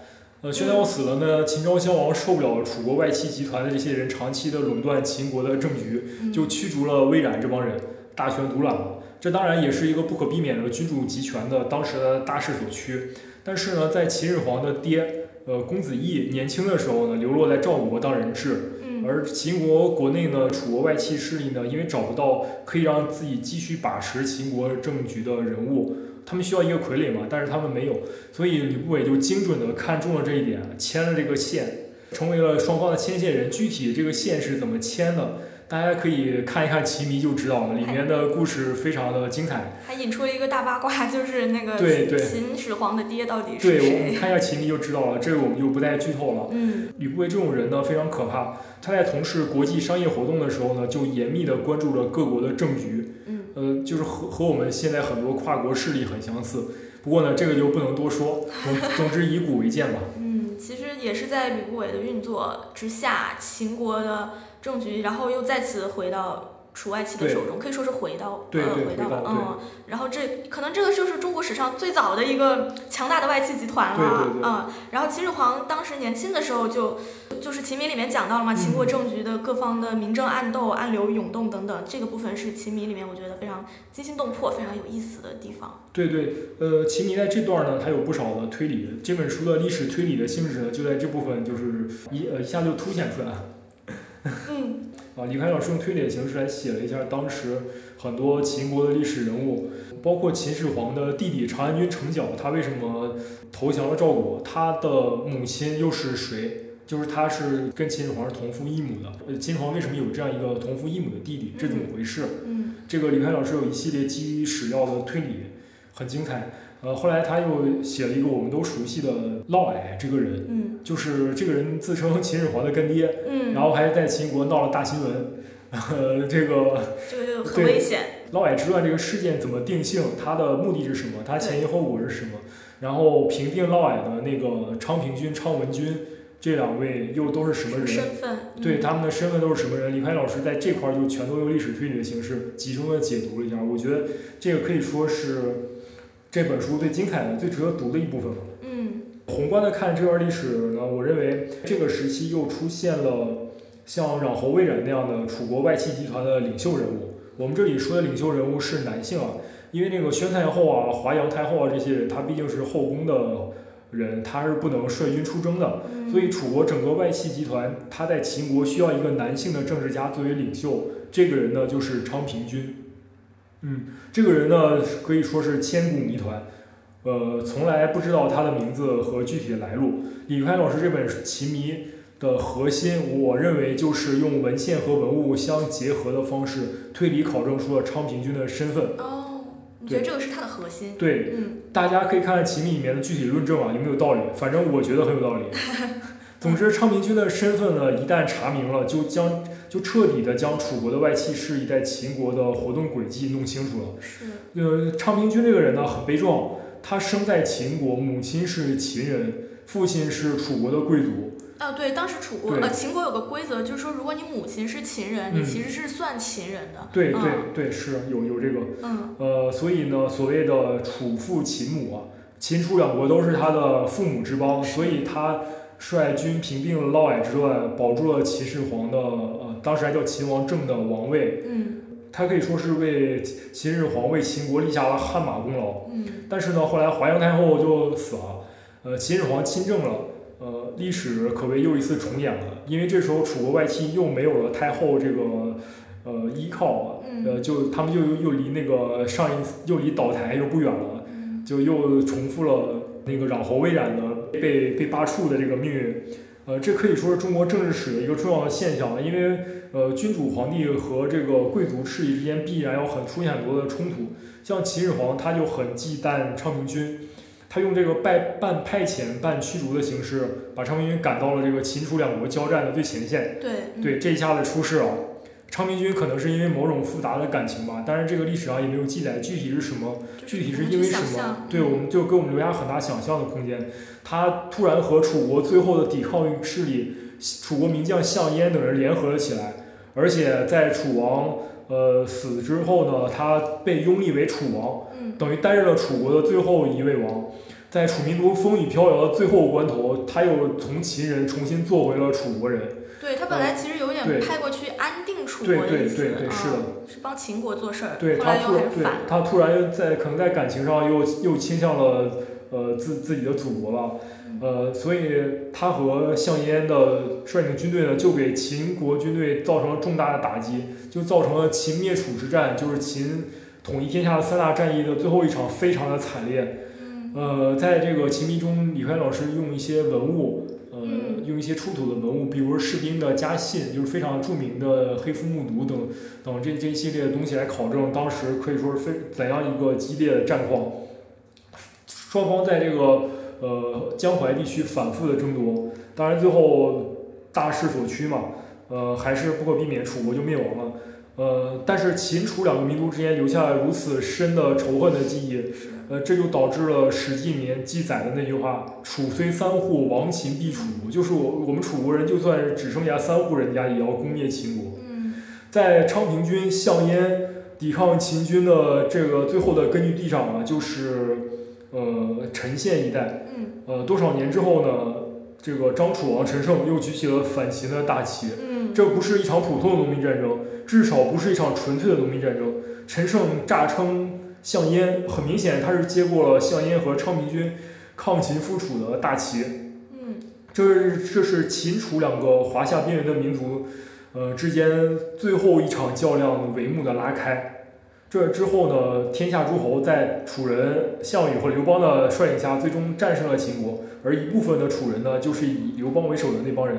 呃，宣太后死了呢，秦昭襄王受不了楚国外戚集团的这些人长期的垄断秦国的政局，嗯就驱逐了魏冉这帮人，大权独揽了。这当然也是一个不可避免的君主集权的当时的大势所趋。但是呢，在秦始皇的爹，呃，公子异年轻的时候呢，流落在赵国当人质，而秦国国内呢，楚国外戚势力呢，因为找不到可以让自己继续把持秦国政局的人物，他们需要一个傀儡嘛，但是他们没有，所以吕不韦就精准的看中了这一点，签了这个线，成为了双方的牵线人。具体这个线是怎么牵的，大家可以看一看《秦迷》就知道了，里面的故事非常的精彩。还引出了一个大八卦，就是那个对对秦始皇的爹到底是谁对，我们？看一下《秦迷》就知道了，这个我们就不再剧透了。嗯吕不韦这种人呢，非常可怕。他在从事国际商业活动的时候呢，就严密的关注着各国的政局，嗯呃，就是和和我们现在很多跨国势力很相似。不过呢，这个就不能多说。总 总之以古为鉴吧。嗯，其实也是在吕不韦的运作之下，秦国的政局，然后又再次回到楚外戚的手中，可以说是回到对呃回到对回到嗯，然后这可能这个就是中国史上最早的一个强大的外戚集团了，嗯，然后秦始皇当时年轻的时候就就是《秦明》里面讲到了嘛，秦国嗯政局的各方的明争暗斗、暗流涌动等等，这个部分是《秦迷》里面我觉得非常惊心动魄、非常有意思的地方。对对，呃，秦迷在这段呢还有不少的推理。这本书的历史推理的性质呢，就在这部分就是一呃一下就凸显出来了。嗯啊，李开老师用推理的形式来写了一下当时很多秦国的历史人物，包括秦始皇的弟弟长安君成角，他为什么投降了赵国？他的母亲又是谁？就是他是跟秦始皇是同父异母的。呃，秦始皇为什么有这样一个同父异母的弟弟？这怎么回事？嗯这个李开老师有一系列基于史料的推理，很精彩。呃，后来他又写了一个我们都熟悉的嫪毐这个人，嗯就是这个人自称秦始皇的干爹，嗯，然后还在秦国闹了大新闻。呃，这个这个就很对危险。嫪毐之乱这个事件怎么定性？他的目的是什么？他前因后果是什么？然后平定嫪毐的那个昌平君、昌文君，这两位又都是什么人？身份？对他们的身份都是什么人？李开老师在这块儿就全都用历史推理的形式集中的解读了一下，我觉得这个可以说是这本书最精彩的、最值得读的一部分了。嗯。宏观的看这段历史呢，我认为这个时期又出现了像攘侯魏冉那样的楚国外戚集团的领袖人物。我们这里说的领袖人物是男性啊，因为那个宣太后啊、华阳太后啊这些人，他毕竟是后宫的。人他是不能率军出征的，所以楚国整个外戚集团，他在秦国需要一个男性的政治家作为领袖，这个人呢就是昌平君。嗯，这个人呢可以说是千古谜团，呃，从来不知道他的名字和具体的来路。李开老师这本《秦谜》的核心，我认为就是用文献和文物相结合的方式推理考证出了昌平君的身份。哦你觉得这个是它的核心？对，嗯，大家可以看看《秦谜》里面的具体论证啊，有没有道理？反正我觉得很有道理。总之，昌平君的身份呢，一旦查明了，就将就彻底的将楚国的外戚势力在秦国的活动轨迹弄清楚了。是。呃，昌平君这个人呢，很悲壮，他生在秦国，母亲是秦人，父亲是楚国的贵族。啊，对，当时楚国呃秦国有个规则，就是说，如果你母亲是秦人，你其实是算秦人的。对对对，是有有这个。嗯。呃，所以呢，所谓的楚父秦母啊，秦楚两国都是他的父母之邦，所以他率军平定了嫪毐之乱，保住了秦始皇的呃，当时还叫秦王政的王位。嗯。他可以说是为秦始皇为秦国立下了汗马功劳。嗯。但是呢，后来华阳太后就死了，呃，秦始皇亲政了。呃，历史可谓又一次重演了，因为这时候楚国外戚又没有了太后这个呃依靠，呃，就他们又又离那个上一次又离倒台又不远了，就又重复了那个攘侯魏冉的被被罢黜的这个命运。呃，这可以说是中国政治史的一个重要的现象，因为呃，君主皇帝和这个贵族势力之间必然要很出现很多的冲突，像秦始皇他就很忌惮昌平君。他用这个拜半派遣半驱逐的形式，把昌平君赶到了这个秦楚两国交战的最前线。对，对，这一下子出事了。昌平君可能是因为某种复杂的感情吧，但是这个历史上也没有记载具体是什么，具体是因为什么？对，我们就给我们留下很大想象的空间。他突然和楚国最后的抵抗势力，楚国名将项燕等人联合了起来，而且在楚王呃死之后呢，他被拥立为楚王。等于担任了楚国的最后一位王，在楚民族风雨飘摇的最后关头，他又从秦人重新做回了楚国人。对他本来其实有点派过去安定楚国的意思，是的，是帮秦国做事儿。对他突然，对他突然在可能在感情上又又倾向了呃自自己的祖国了，呃，所以他和项燕的率领军队呢，就给秦国军队造成了重大的打击，就造成了秦灭楚之战，就是秦。统一天下的三大战役的最后一场非常的惨烈，呃，在这个《秦迷》中，李开老师用一些文物，呃，用一些出土的文物，比如士兵的家信，就是非常著名的黑夫木牍等等这这一系列的东西来考证当时可以说是非怎样一个激烈的战况。双方在这个呃江淮地区反复的争夺，当然最后大势所趋嘛，呃，还是不可避免，楚国就灭亡了。呃，但是秦楚两个民族之间留下了如此深的仇恨的记忆，呃，这就导致了《史记》里面记载的那句话：“楚虽三户，亡秦必楚。”就是我我们楚国人，就算只剩下三户人家，也要攻灭秦国。在昌平君项燕抵抗秦军的这个最后的根据地上啊，就是呃陈县一带。呃，多少年之后呢？这个张楚王陈胜又举起了反秦的大旗。这不是一场普通的农民战争。至少不是一场纯粹的农民战争。陈胜诈称项燕，很明显他是接过了项燕和昌平君抗秦复楚的大旗。嗯，这是这是秦楚两个华夏边缘的民族，呃之间最后一场较量帷幕的拉开。这之后呢，天下诸侯在楚人项羽和刘邦的率领下，最终战胜了秦国，而一部分的楚人呢，就是以刘邦为首的那帮人。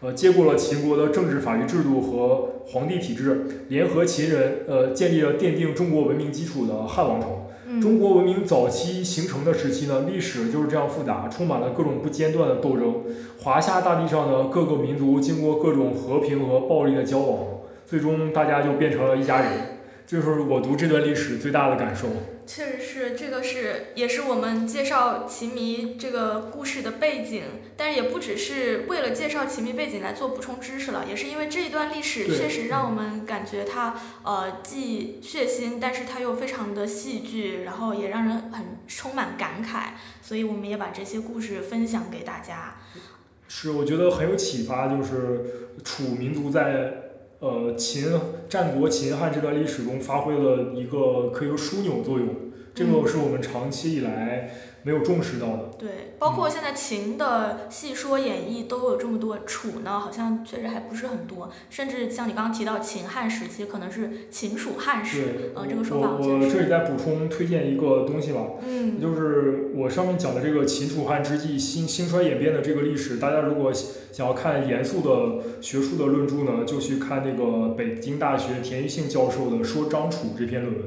呃，接过了秦国的政治法律制度和皇帝体制，联合秦人，呃，建立了奠定中国文明基础的汉王朝。中国文明早期形成的时期呢，历史就是这样复杂，充满了各种不间断的斗争。华夏大地上的各个民族经过各种和平和暴力的交往，最终大家就变成了一家人。这就是我读这段历史最大的感受。确实是，这个是也是我们介绍秦迷这个故事的背景，但是也不只是为了介绍秦迷背景来做补充知识了，也是因为这一段历史确实让我们感觉它呃既血腥，但是它又非常的戏剧，然后也让人很充满感慨，所以我们也把这些故事分享给大家。是，我觉得很有启发，就是楚民族在。呃，秦战国秦汉这段历史中发挥了一个可以说枢纽作用，这个是我们长期以来。没有重视到的，对，包括现在秦的戏说演绎都有这么多，楚呢好像确实还不是很多，甚至像你刚刚提到秦汉时期，可能是秦楚汉时，嗯，这个说法我我这里再补充推荐一个东西吧，嗯，就是我上面讲的这个秦楚汉之际兴兴衰演变的这个历史，大家如果想要看严肃的学术的论著呢，就去看那个北京大学田玉庆教授的《说张楚》这篇论文。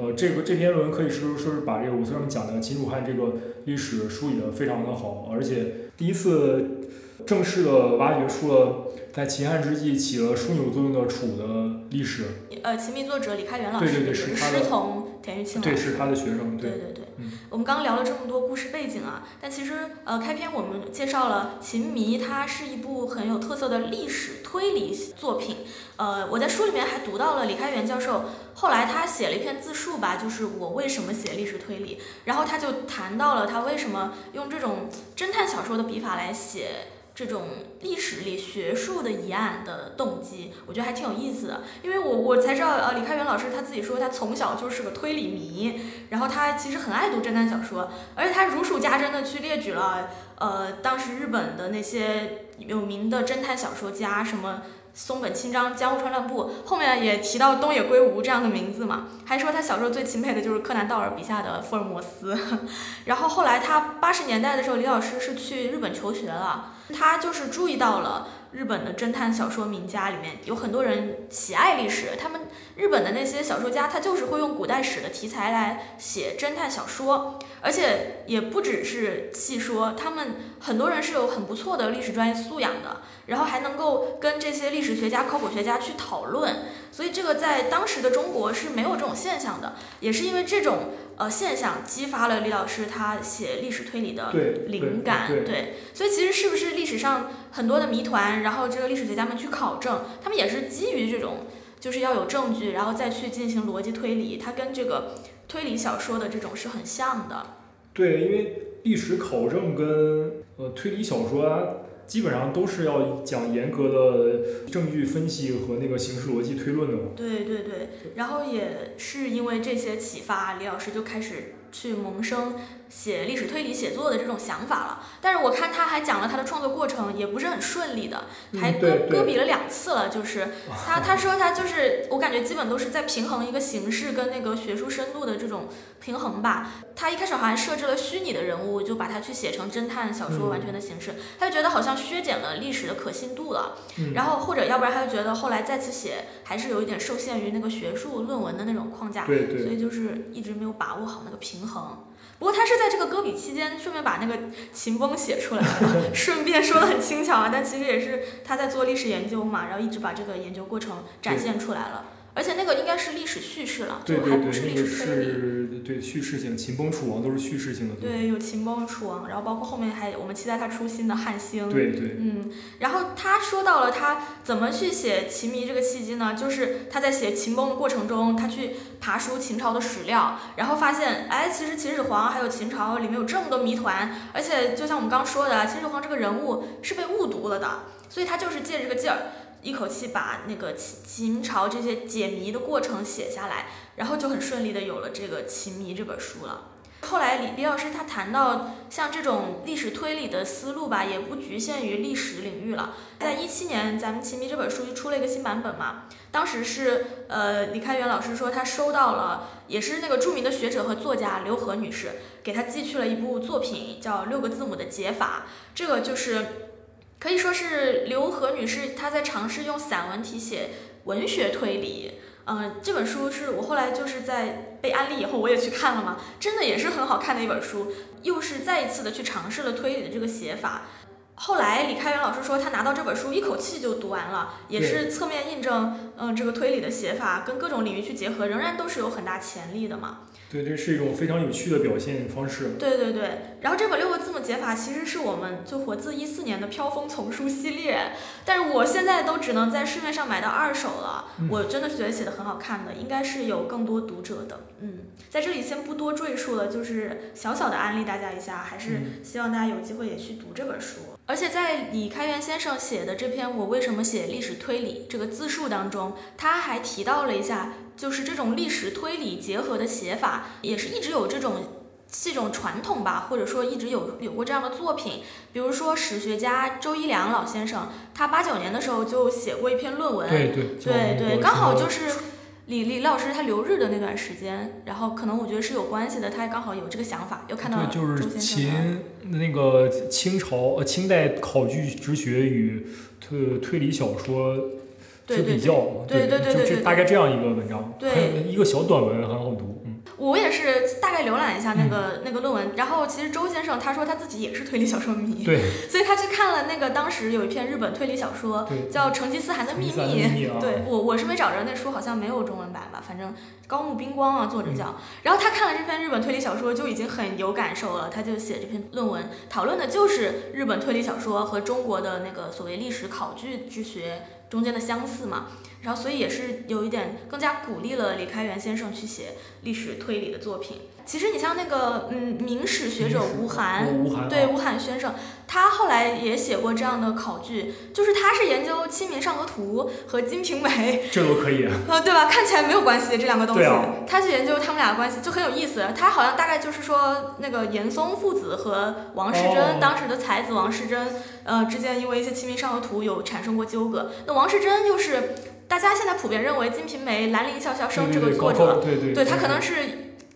呃，这个这篇论文可以说说是把这个我上面讲的秦楚汉这个历史梳理的非常的好，而且第一次正式的挖掘出了在秦汉之际起了枢纽作用的楚的历史。呃，秦迷作者李开元老师，对对对，是师从田老师，对，是他的学生，对对对。我们刚聊了这么多故事背景啊，但其实呃，开篇我们介绍了《秦迷》，它是一部很有特色的历史推理作品。呃，我在书里面还读到了李开元教授，后来他写了一篇自述吧，就是我为什么写历史推理，然后他就谈到了他为什么用这种侦探小说的笔法来写。这种历史里学术的疑案的动机，我觉得还挺有意思的。因为我我才知道，呃，李开元老师他自己说他从小就是个推理迷，然后他其实很爱读侦探小说，而且他如数家珍的去列举了，呃，当时日本的那些有名的侦探小说家，什么松本清张、江户川乱步，后面也提到东野圭吾这样的名字嘛，还说他小时候最钦佩的就是柯南道尔笔下的福尔摩斯。然后后来他八十年代的时候，李老师是去日本求学了。他就是注意到了日本的侦探小说名家里面有很多人喜爱历史，他们日本的那些小说家，他就是会用古代史的题材来写侦探小说，而且也不只是细说，他们很多人是有很不错的历史专业素养的，然后还能够跟这些历史学家、考古学家去讨论，所以这个在当时的中国是没有这种现象的，也是因为这种。呃，现象激发了李老师他写历史推理的灵感，对，所以其实是不是历史上很多的谜团，然后这个历史学家们去考证，他们也是基于这种，就是要有证据，然后再去进行逻辑推理，它跟这个推理小说的这种是很像的。对，因为历史考证跟呃推理小说。基本上都是要讲严格的证据分析和那个形式逻辑推论的嘛。对对对，然后也是因为这些启发，李老师就开始去萌生。写历史推理写作的这种想法了，但是我看他还讲了他的创作过程，也不是很顺利的，还搁搁笔了两次了。就是 他他说他就是我感觉基本都是在平衡一个形式跟那个学术深度的这种平衡吧。他一开始好像设置了虚拟的人物，就把它去写成侦探小说完全的形式，他就觉得好像削减了历史的可信度了。然后或者要不然他就觉得后来再次写还是有一点受限于那个学术论文的那种框架，对对，所以就是一直没有把握好那个平衡。不过他是在这个歌笔期间，顺便把那个秦风写出来了，顺便说的很轻巧啊，但其实也是他在做历史研究嘛，然后一直把这个研究过程展现出来了。而且那个应该是历史叙事了，就还不是历史推理。对叙事性，秦崩楚王都是叙事性的。对，有秦崩楚王，然后包括后面还我们期待他出新的汉兴。对对。嗯，然后他说到了他怎么去写秦迷这个契机呢？就是他在写秦崩的过程中，他去爬书秦朝的史料，然后发现，哎，其实秦始皇还有秦朝里面有这么多谜团，而且就像我们刚说的，秦始皇这个人物是被误读了的，所以他就是借这个劲儿。一口气把那个秦秦朝这些解谜的过程写下来，然后就很顺利的有了这个《秦迷》这本书了。后来李李老师他谈到，像这种历史推理的思路吧，也不局限于历史领域了。在一七年，咱们《秦迷》这本书就出了一个新版本嘛。当时是呃李开元老师说他收到了，也是那个著名的学者和作家刘和女士给他寄去了一部作品，叫《六个字母的解法》。这个就是。可以说是刘和女士，她在尝试用散文体写文学推理。嗯，这本书是我后来就是在被安利以后，我也去看了嘛，真的也是很好看的一本书，又是再一次的去尝试了推理的这个写法。后来李开元老师说，他拿到这本书一口气就读完了，也是侧面印证，嗯，这个推理的写法跟各种领域去结合，仍然都是有很大潜力的嘛。对，这是一种非常有趣的表现方式。对对对，然后这本六个字母解法其实是我们就活字一四年的飘风丛书系列，但是我现在都只能在市面上买到二手了。我真的是觉得写的很好看的，应该是有更多读者的。嗯，在这里先不多赘述了，就是小小的安利大家一下，还是希望大家有机会也去读这本书。而且在李开元先生写的这篇《我为什么写历史推理》这个自述当中，他还提到了一下，就是这种历史推理结合的写法，也是一直有这种这种传统吧，或者说一直有有过这样的作品。比如说史学家周一良老先生，他八九年的时候就写过一篇论文，对对对对，刚好就是李李老师他留日的那段时间，然后可能我觉得是有关系的，他也刚好有这个想法，又看到就是秦。那个清朝呃清代考据之学与推推理小说之比较，对对对对，就大概这样一个文章，对。一个小短文很好读。我也是大概浏览一下那个那个论文，然后其实周先生他说他自己也是推理小说迷，对，所以他去看了那个当时有一篇日本推理小说叫《成吉思汗的秘密》，对我我是没找着那书好像没有中文版吧，反正高木冰光啊作者叫，然后他看了这篇日本推理小说就已经很有感受了，他就写这篇论文讨论的就是日本推理小说和中国的那个所谓历史考据之学中间的相似嘛。然后，所以也是有一点更加鼓励了李开元先生去写历史推理的作品。其实你像那个嗯，明史学者吴晗，对吴晗先生，他后来也写过这样的考据，就是他是研究《清明上河图》和《金瓶梅 》，这都可以啊，对吧？看起来没有关系这两个东西，啊，他去研究他们俩的关系就很有意思。他好像大概就是说，那个严嵩父子和王世贞当时的才子王世贞，呃之间因为一些《清明上河图》有产生过纠葛。那王世贞又是。大家现在普遍认为《金瓶梅》兰陵笑笑生这个作者，对他可能是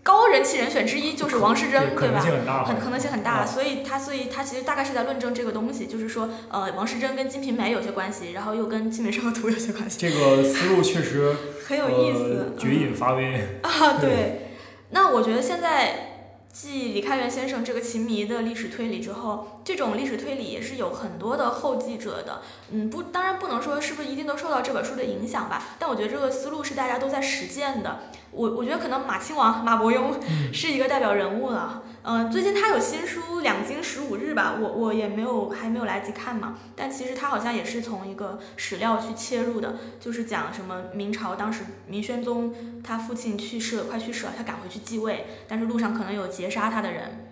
高人气人选之一，就是王世贞，对吧？很可能性很大，所以他所以他其实大概是在论证这个东西，就是说，呃，王世贞跟《金瓶梅》有些关系，然后又跟《清明上河图》有些关系。这个思路确实 很有意思，绝影发威啊！对，那我觉得现在。继李开元先生这个秦迷的历史推理之后，这种历史推理也是有很多的后继者的。嗯，不，当然不能说是不是一定都受到这本书的影响吧。但我觉得这个思路是大家都在实践的。我我觉得可能马亲王马伯庸是一个代表人物了。嗯，最近他有新书《两京十五日》吧，我我也没有还没有来及看嘛。但其实他好像也是从一个史料去切入的，就是讲什么明朝当时明宣宗他父亲去世了，快去世了，他赶回去继位，但是路上可能有劫杀他的人。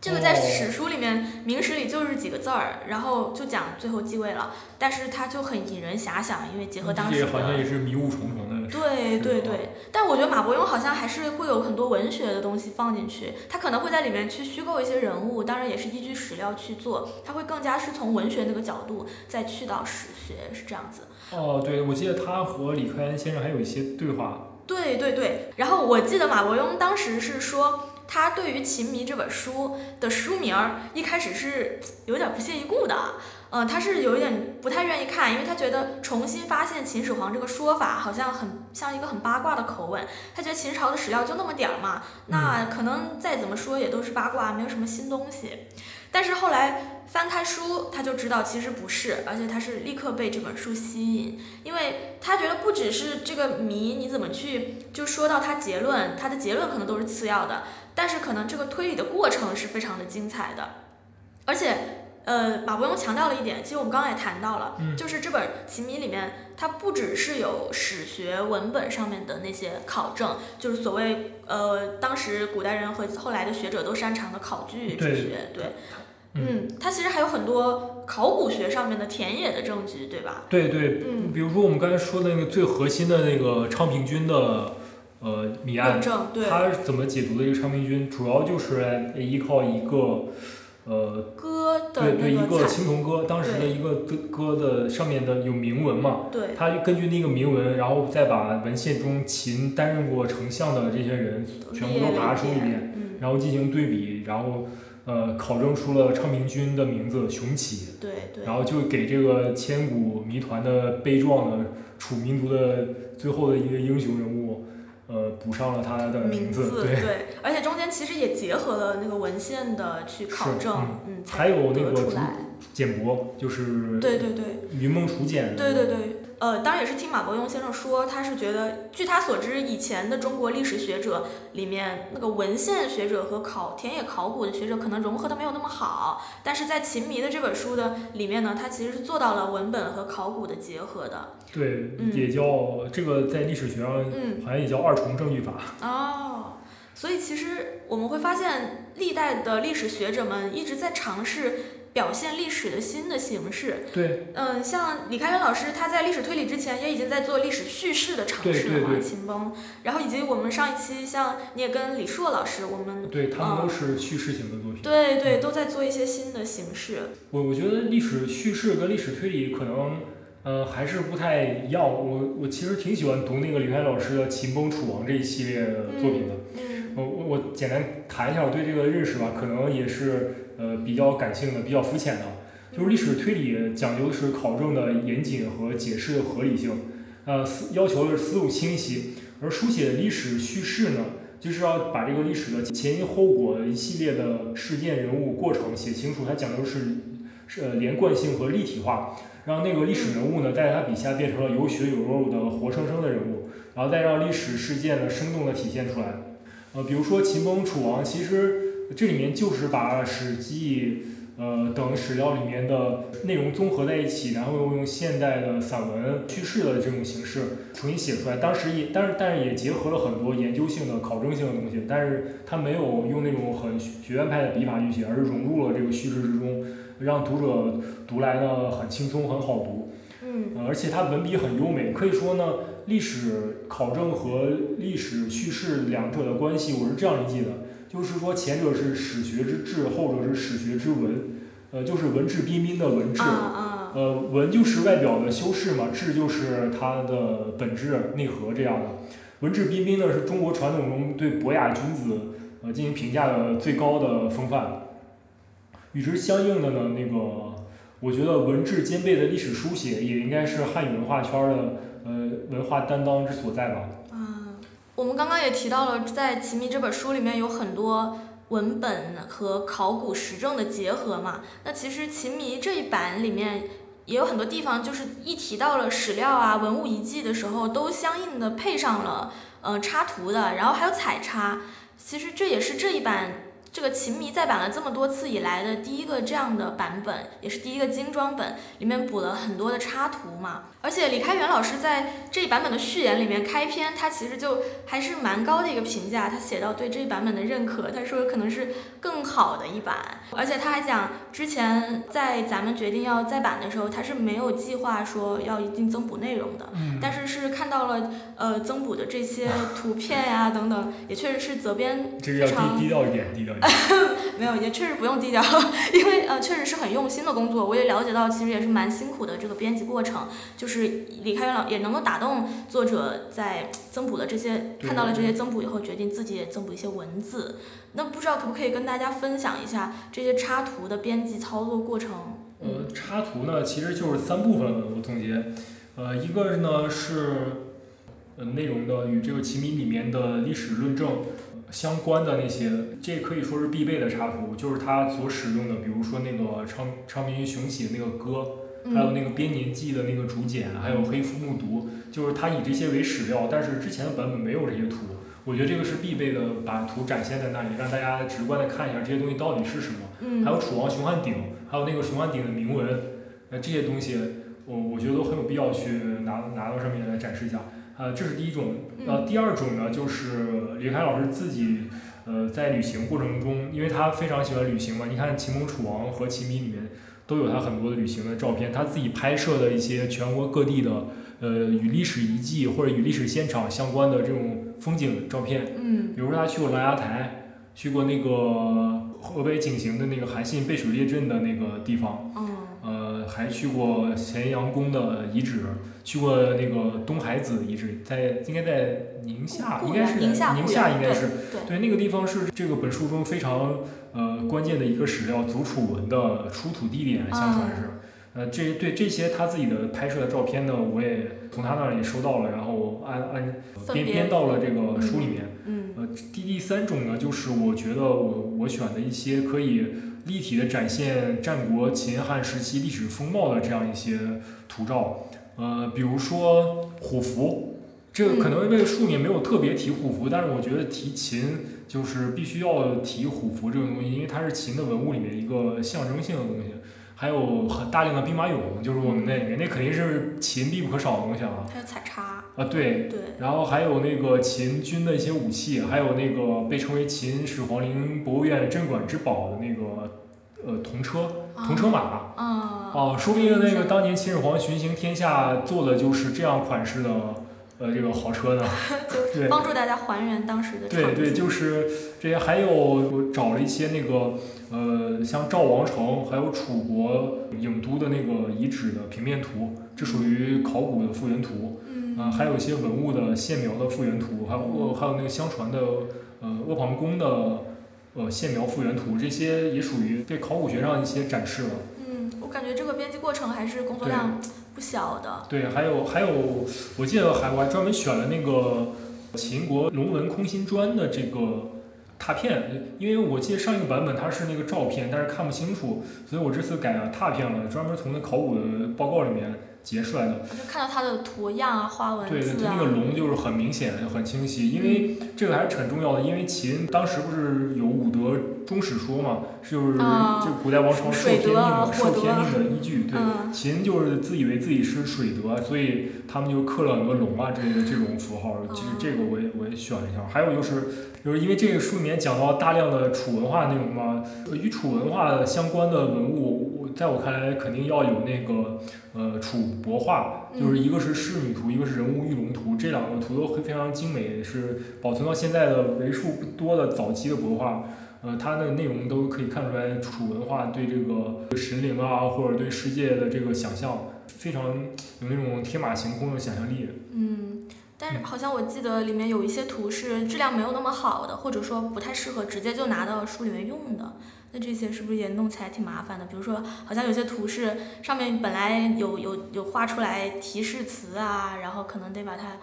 这个在史书里面，《明史》里就是几个字儿，然后就讲最后继位了，但是他就很引人遐想，因为结合当时的。好像也是迷雾重重的。对对对，但我觉得马伯庸好像还是会有很多文学的东西放进去，他可能会在里面去虚构一些人物，当然也是依据史料去做，他会更加是从文学那个角度再去到史学，是这样子。哦，对，我记得他和李开元先生还有一些对话。对对对，然后我记得马伯庸当时是说。他对于《秦迷》这本书的书名儿一开始是有点不屑一顾的，嗯，他是有一点不太愿意看，因为他觉得重新发现秦始皇这个说法好像很像一个很八卦的口吻，他觉得秦朝的史料就那么点儿嘛，那可能再怎么说也都是八卦，没有什么新东西。但是后来翻开书，他就知道其实不是，而且他是立刻被这本书吸引，因为他觉得不只是这个谜你怎么去就说到他结论，他的结论可能都是次要的。但是可能这个推理的过程是非常的精彩的，而且，呃，马伯庸强调了一点，其实我们刚刚也谈到了，就是这本《秦谜》里面，它不只是有史学文本上面的那些考证，就是所谓呃，当时古代人和后来的学者都擅长的考据之学，对，嗯，它其实还有很多考古学上面的田野的证据，对吧？对对，嗯，比如说我们刚才说的那个最核心的那个昌平君的。呃，谜案，他怎么解读的？这个昌平君主要就是依靠一个，呃，歌的对对，一个青铜歌，当时的一个歌的上面的有铭文嘛？对。他根据那个铭文，然后再把文献中秦担任过丞相的这些人全部都爬出一遍，然后进行对比，然后呃考证出了昌平君的名字熊起。对对。然后就给这个千古谜团的悲壮的楚民族的最后的一个英雄人物。呃，补上了他的名字，对，而且中间其实也结合了那个文献的去考证，嗯，还有那个简帛，就是对对对，云梦楚简。对对对，呃，当然也是听马伯庸先生说，他是觉得，据他所知，以前的中国历史学者里面，那个文献学者和考田野考古的学者可能融合的没有那么好，但是在《秦迷》的这本书的里面呢，他其实是做到了文本和考古的结合的。对，嗯也叫这个在历史学上嗯，好像也叫二重证据法。哦，所以其实我们会发现，历代的历史学者们一直在尝试表现历史的新的形式。对，嗯，像李开元老师，他在历史推理之前也已经在做历史叙事的尝试了秦崩。然后以及我们上一期，像你也跟李硕老师，我们对他们嗯都是叙事型的作品。对对都在做一些新的形式。我我觉得历史叙事跟历史推理可能，呃，还是不太一样。我我其实挺喜欢读那个李开老师的《秦崩楚王》这一系列的作品的。我我我简单谈一下我对这个认识吧，可能也是呃比较感性的、比较肤浅的。就是历史推理讲究的是考证的严谨和解释的合理性，呃，思要求的是思路清晰。而书写历史叙事呢，就是要把这个历史的前因后果一系列的事件、人物、过程写清楚。它讲究是是呃连贯性和立体化，让那个历史人物呢，在他笔下变成了有血有肉的活生生的人物，然后再让历史事件呢生动的体现出来。呃，比如说秦崩楚王，其实这里面就是把《史记》呃等史料里面的内容综合在一起，然后用现代的散文叙事的这种形式重新写出来。当时也，但是但是也结合了很多研究性的、考证性的东西，但是他没有用那种很学院派的笔法去写，而是融入了这个叙事之中，让读者读来呢很轻松、很好读。嗯呃而且它文笔很优美，可以说呢，历史考证和历史叙事两者的关系，我是这样理解的，就是说前者是史学之志，后者是史学之文，呃，就是文质彬彬的文质啊，啊呃，文就是外表的修饰嘛，质就是它的本质内核这样的。文质彬彬呢，是中国传统中对博雅君子呃进行评价的最高的风范。与之相应的呢，那个我觉得文质兼备的历史书写也应该是汉语文化圈儿的呃文化担当之所在吧。啊！我们刚刚也提到了，在《秦迷》这本书里面有很多文本和考古实证的结合嘛。那其实《秦迷》这一版里面也有很多地方，就是一提到了史料啊、文物遗迹的时候，都相应的配上了呃插图的，然后还有彩插。其实这也是这一版这个《秦迷》再版了这么多次以来的第一个这样的版本，也是第一个精装本，里面补了很多的插图嘛。而且李开元老师在这一版本的序言里面开篇，他其实就还是蛮高的一个评价，他写到对这一版本的认可，他说可能是更好的一版，而且他还讲之前在咱们决定要再版的时候，他是没有计划说要一定增补内容的，嗯但是是看到了呃增补的这些图片呀、等等，也确实是责编这个要低低调一点，低调一点。没有，也确实不用低调，因为呃，确实是很用心的工作。我也了解到，其实也是蛮辛苦的这个编辑过程。就是李开元老也能够打动作者，在增补了这些看到了这些增补以后，决定自己也增补一些文字。那不知道可不可以跟大家分享一下这些插图的编辑操作过程？呃，插图呢其实就是三部分，我总结，呃，一个呢是呃内容的与这个《秦迷》里面的历史论证相关的那些，这可以说是必备的插图，就是他所使用的，比如说那个昌昌平雄起的那个歌，还有嗯那个编年记的那个竹简，还有黑夫木牍，就是他以这些为史料，但是之前的版本没有这些图。我觉得这个是必备的，把图展现在那里，让大家直观的看一下这些东西到底是什么。嗯还有楚王雄汉鼎，还有那个雄汉鼎的铭文，那，这些东西，我我觉得都很有必要去拿拿到上面来展示一下。呃，这是第一种。呃，第二种呢，就是李开老师自己，呃，在旅行过程中，因为他非常喜欢旅行嘛，你看《秦蒙楚王》和《秦迷》里面都有他很多的旅行的照片，他自己拍摄的一些全国各地的，呃，与历史遗迹或者与历史现场相关的这种风景照片。嗯。比如说他去过琅琊台，去过那个河北井陉的那个韩信背水列阵的那个地方，嗯呃，还去过咸阳宫的遗址，去过那个东海子遗址，在应该在宁夏，应该是宁夏宁夏应该是。对。对那个地方是这个本书中非常呃关键的一个史料，祖楚文的出土地点，相传是。呃，这对这些他自己的拍摄的照片呢，我也从他那里收到了，然后按按编编到了这个书里面。嗯呃，第第三种呢，就是我觉得我我选的一些可以立体的展现战国秦汉时期历史风貌的这样一些图照。呃，比如说虎符，这个可能这个书里面没有特别提虎符，但是我觉得提秦就是必须要提虎符这种东西，因为它是秦的文物里面一个象征性的东西。还有很大量的兵马俑，就是我们那里面，那肯定是秦必不可少的东西啊。还有彩插。啊，对。对。然后还有那个秦军的一些武器，还有那个被称为秦始皇陵博物院镇馆之宝的那个呃铜车、铜车马。啊。哦，说不定那个当年秦始皇巡行天下做的就是这样款式的。呃，这个豪车呢，对，帮助大家还原当时的对对，就是这些，还有我找了一些那个呃，像赵王城，还有楚国郢都的那个遗址的平面图，这属于考古的复原图。嗯。啊，还有一些文物的线描的复原图，还有呃，还有那个相传的呃阿房宫的呃线描复原图，这些也属于对考古学上一些展示了。嗯，我感觉这个编辑过程还是工作量。不小的，对，还有还有，我记得还我还专门选了那个秦国龙纹空心砖的这个拓片，因为我记得上一个版本它是那个照片，但是看不清楚，所以我这次改了拓片了，专门从那考古的报告里面。截出来的，就看到它的图样啊，花纹对对，它那个龙就是很明显、很清晰。因为这个还是很重要的，因为秦当时不是有武德终始说嘛，就是就古代王朝受天命的、受天命的依据。对，秦就是自以为自己是水德，所以他们就刻了很多龙啊之类的这种符号。其实这个我也我也选了一下。还有就是，就是因为这个书里面讲到大量的楚文化内容嘛，与楚文化相关的文物，我在我看来肯定要有那个。呃，楚帛画就是一个是仕女图，一个是人物玉龙图，这两个图都非常精美，是保存到现在的为数不多的早期的帛画。呃，它的内容都可以看出来楚文化对这个神灵啊，或者对世界的这个想象，非常有那种天马行空的想象力。嗯，但是好像我记得里面有一些图是质量没有那么好的，或者说不太适合直接就拿到书里面用的。那这些是不是也弄起来挺麻烦的？比如说，好像有些图是上面本来有有有画出来提示词啊，然后可能得把它。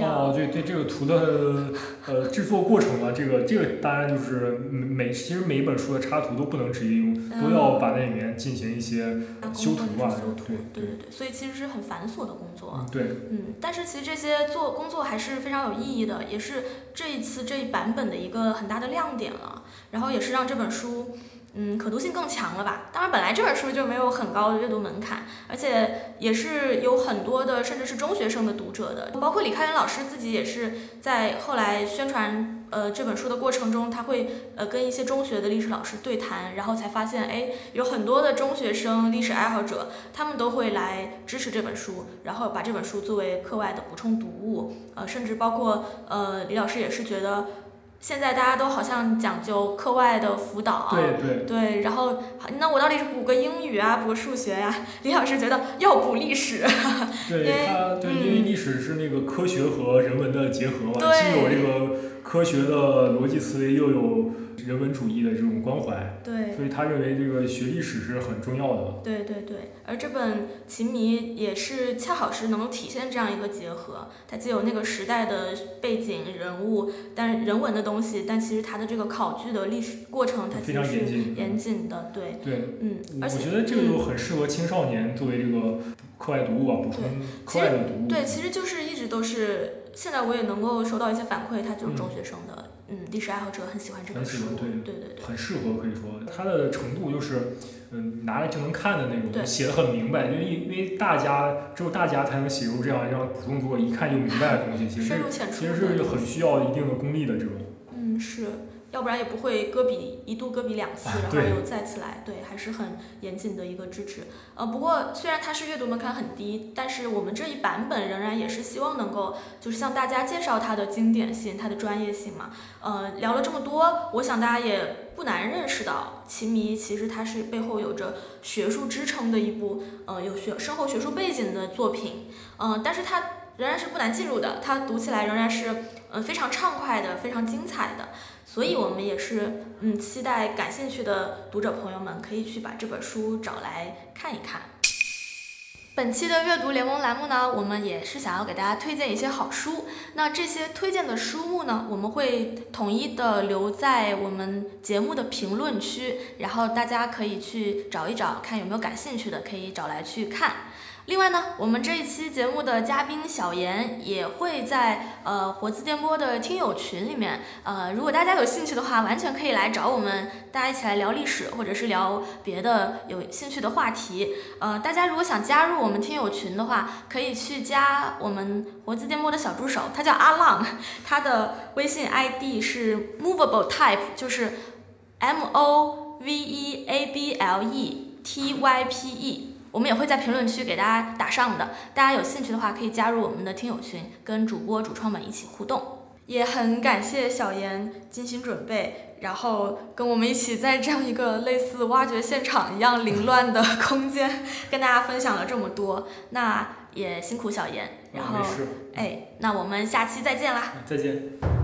哦，对对，这个图的呃制作过程啊，这个这个当然就是每其实每一本书的插图都不能直接用，都要把那里面进行一些修图啊，对对对对，所以其实是很繁琐的工作。对，嗯，但是其实这些做工作还是非常有意义的，也是这一次这一版本的一个很大的亮点了，然后也是让这本书。嗯，嗯可读性更强了吧？当然，本来这本书就没有很高的阅读门槛，而且也是有很多的，甚至是中学生的读者的。包括李开元老师自己也是在后来宣传呃这本书的过程中，他会呃跟一些中学的历史老师对谈，然后才发现，哎，有很多的中学生历史爱好者，他们都会来支持这本书，然后把这本书作为课外的补充读物。呃，甚至包括呃李老师也是觉得。现在大家都好像讲究课外的辅导，对对对，然后那我到底是补个英语啊，补个数学呀？李老师觉得要补历史，对他对，因为历史是那个科学和人文的结合嘛，既有这个科学的逻辑思维，又有。人文主义的这种关怀，对，所以他认为这个学历史是很重要的。对对对，而这本《秦迷》也是恰好是能够体现这样一个结合，它既有那个时代的背景、人物，但人文的东西，但其实它的这个考据的历史过程，它非常严谨，严谨的，对。对，嗯，我觉得这个就很适合青少年作为这个课外读物啊，补充课外的读物。对，其实就是一直都是，现在我也能够收到一些反馈，它就是中学生的。嗯，历史爱好者很喜欢这本书，对对对，很适合可以说，它的程度就是，嗯，拿来就能看的那种，写的很明白，因为因为大家只有大家才能写出这样让普通读者一看就明白的东西，其实其实是很需要一定的功力的这种。嗯，是。要不然也不会搁笔一度搁笔两次，然后又再次来，对，还是很严谨的一个支持。呃，不过虽然它是阅读门槛很低，但是我们这一版本仍然也是希望能够就是向大家介绍它的经典性、它的专业性嘛。呃，聊了这么多，我想大家也不难认识到，《秦迷》其实它是背后有着学术支撑的一部呃有学深厚学术背景的作品。嗯，但是它仍然是不难进入的，它读起来仍然是嗯非常畅快的、非常精彩的。所以，我们也是嗯，期待感兴趣的读者朋友们可以去把这本书找来看一看。本期的阅读联盟栏目呢，我们也是想要给大家推荐一些好书。那这些推荐的书目呢，我们会统一的留在我们节目的评论区，然后大家可以去找一找，看有没有感兴趣的，可以找来去看。另外呢，我们这一期节目的嘉宾小严也会在呃活字电波的听友群里面，呃，如果大家有兴趣的话，完全可以来找我们，大家一起来聊历史，或者是聊别的有兴趣的话题。呃，大家如果想加入我们听友群的话，可以去加我们活字电波的小助手，他叫阿浪，他的微信 ID 是 movable type，就是 M O V E A B L E T Y P E。我们也会在评论区给大家打上的，大家有兴趣的话可以加入我们的听友群，跟主播主创们一起互动。也很感谢小严精心准备，然后跟我们一起在这样一个类似挖掘现场一样凌乱的 空间，跟大家分享了这么多。那也辛苦小严，然后哎，那我们下期再见啦！再见。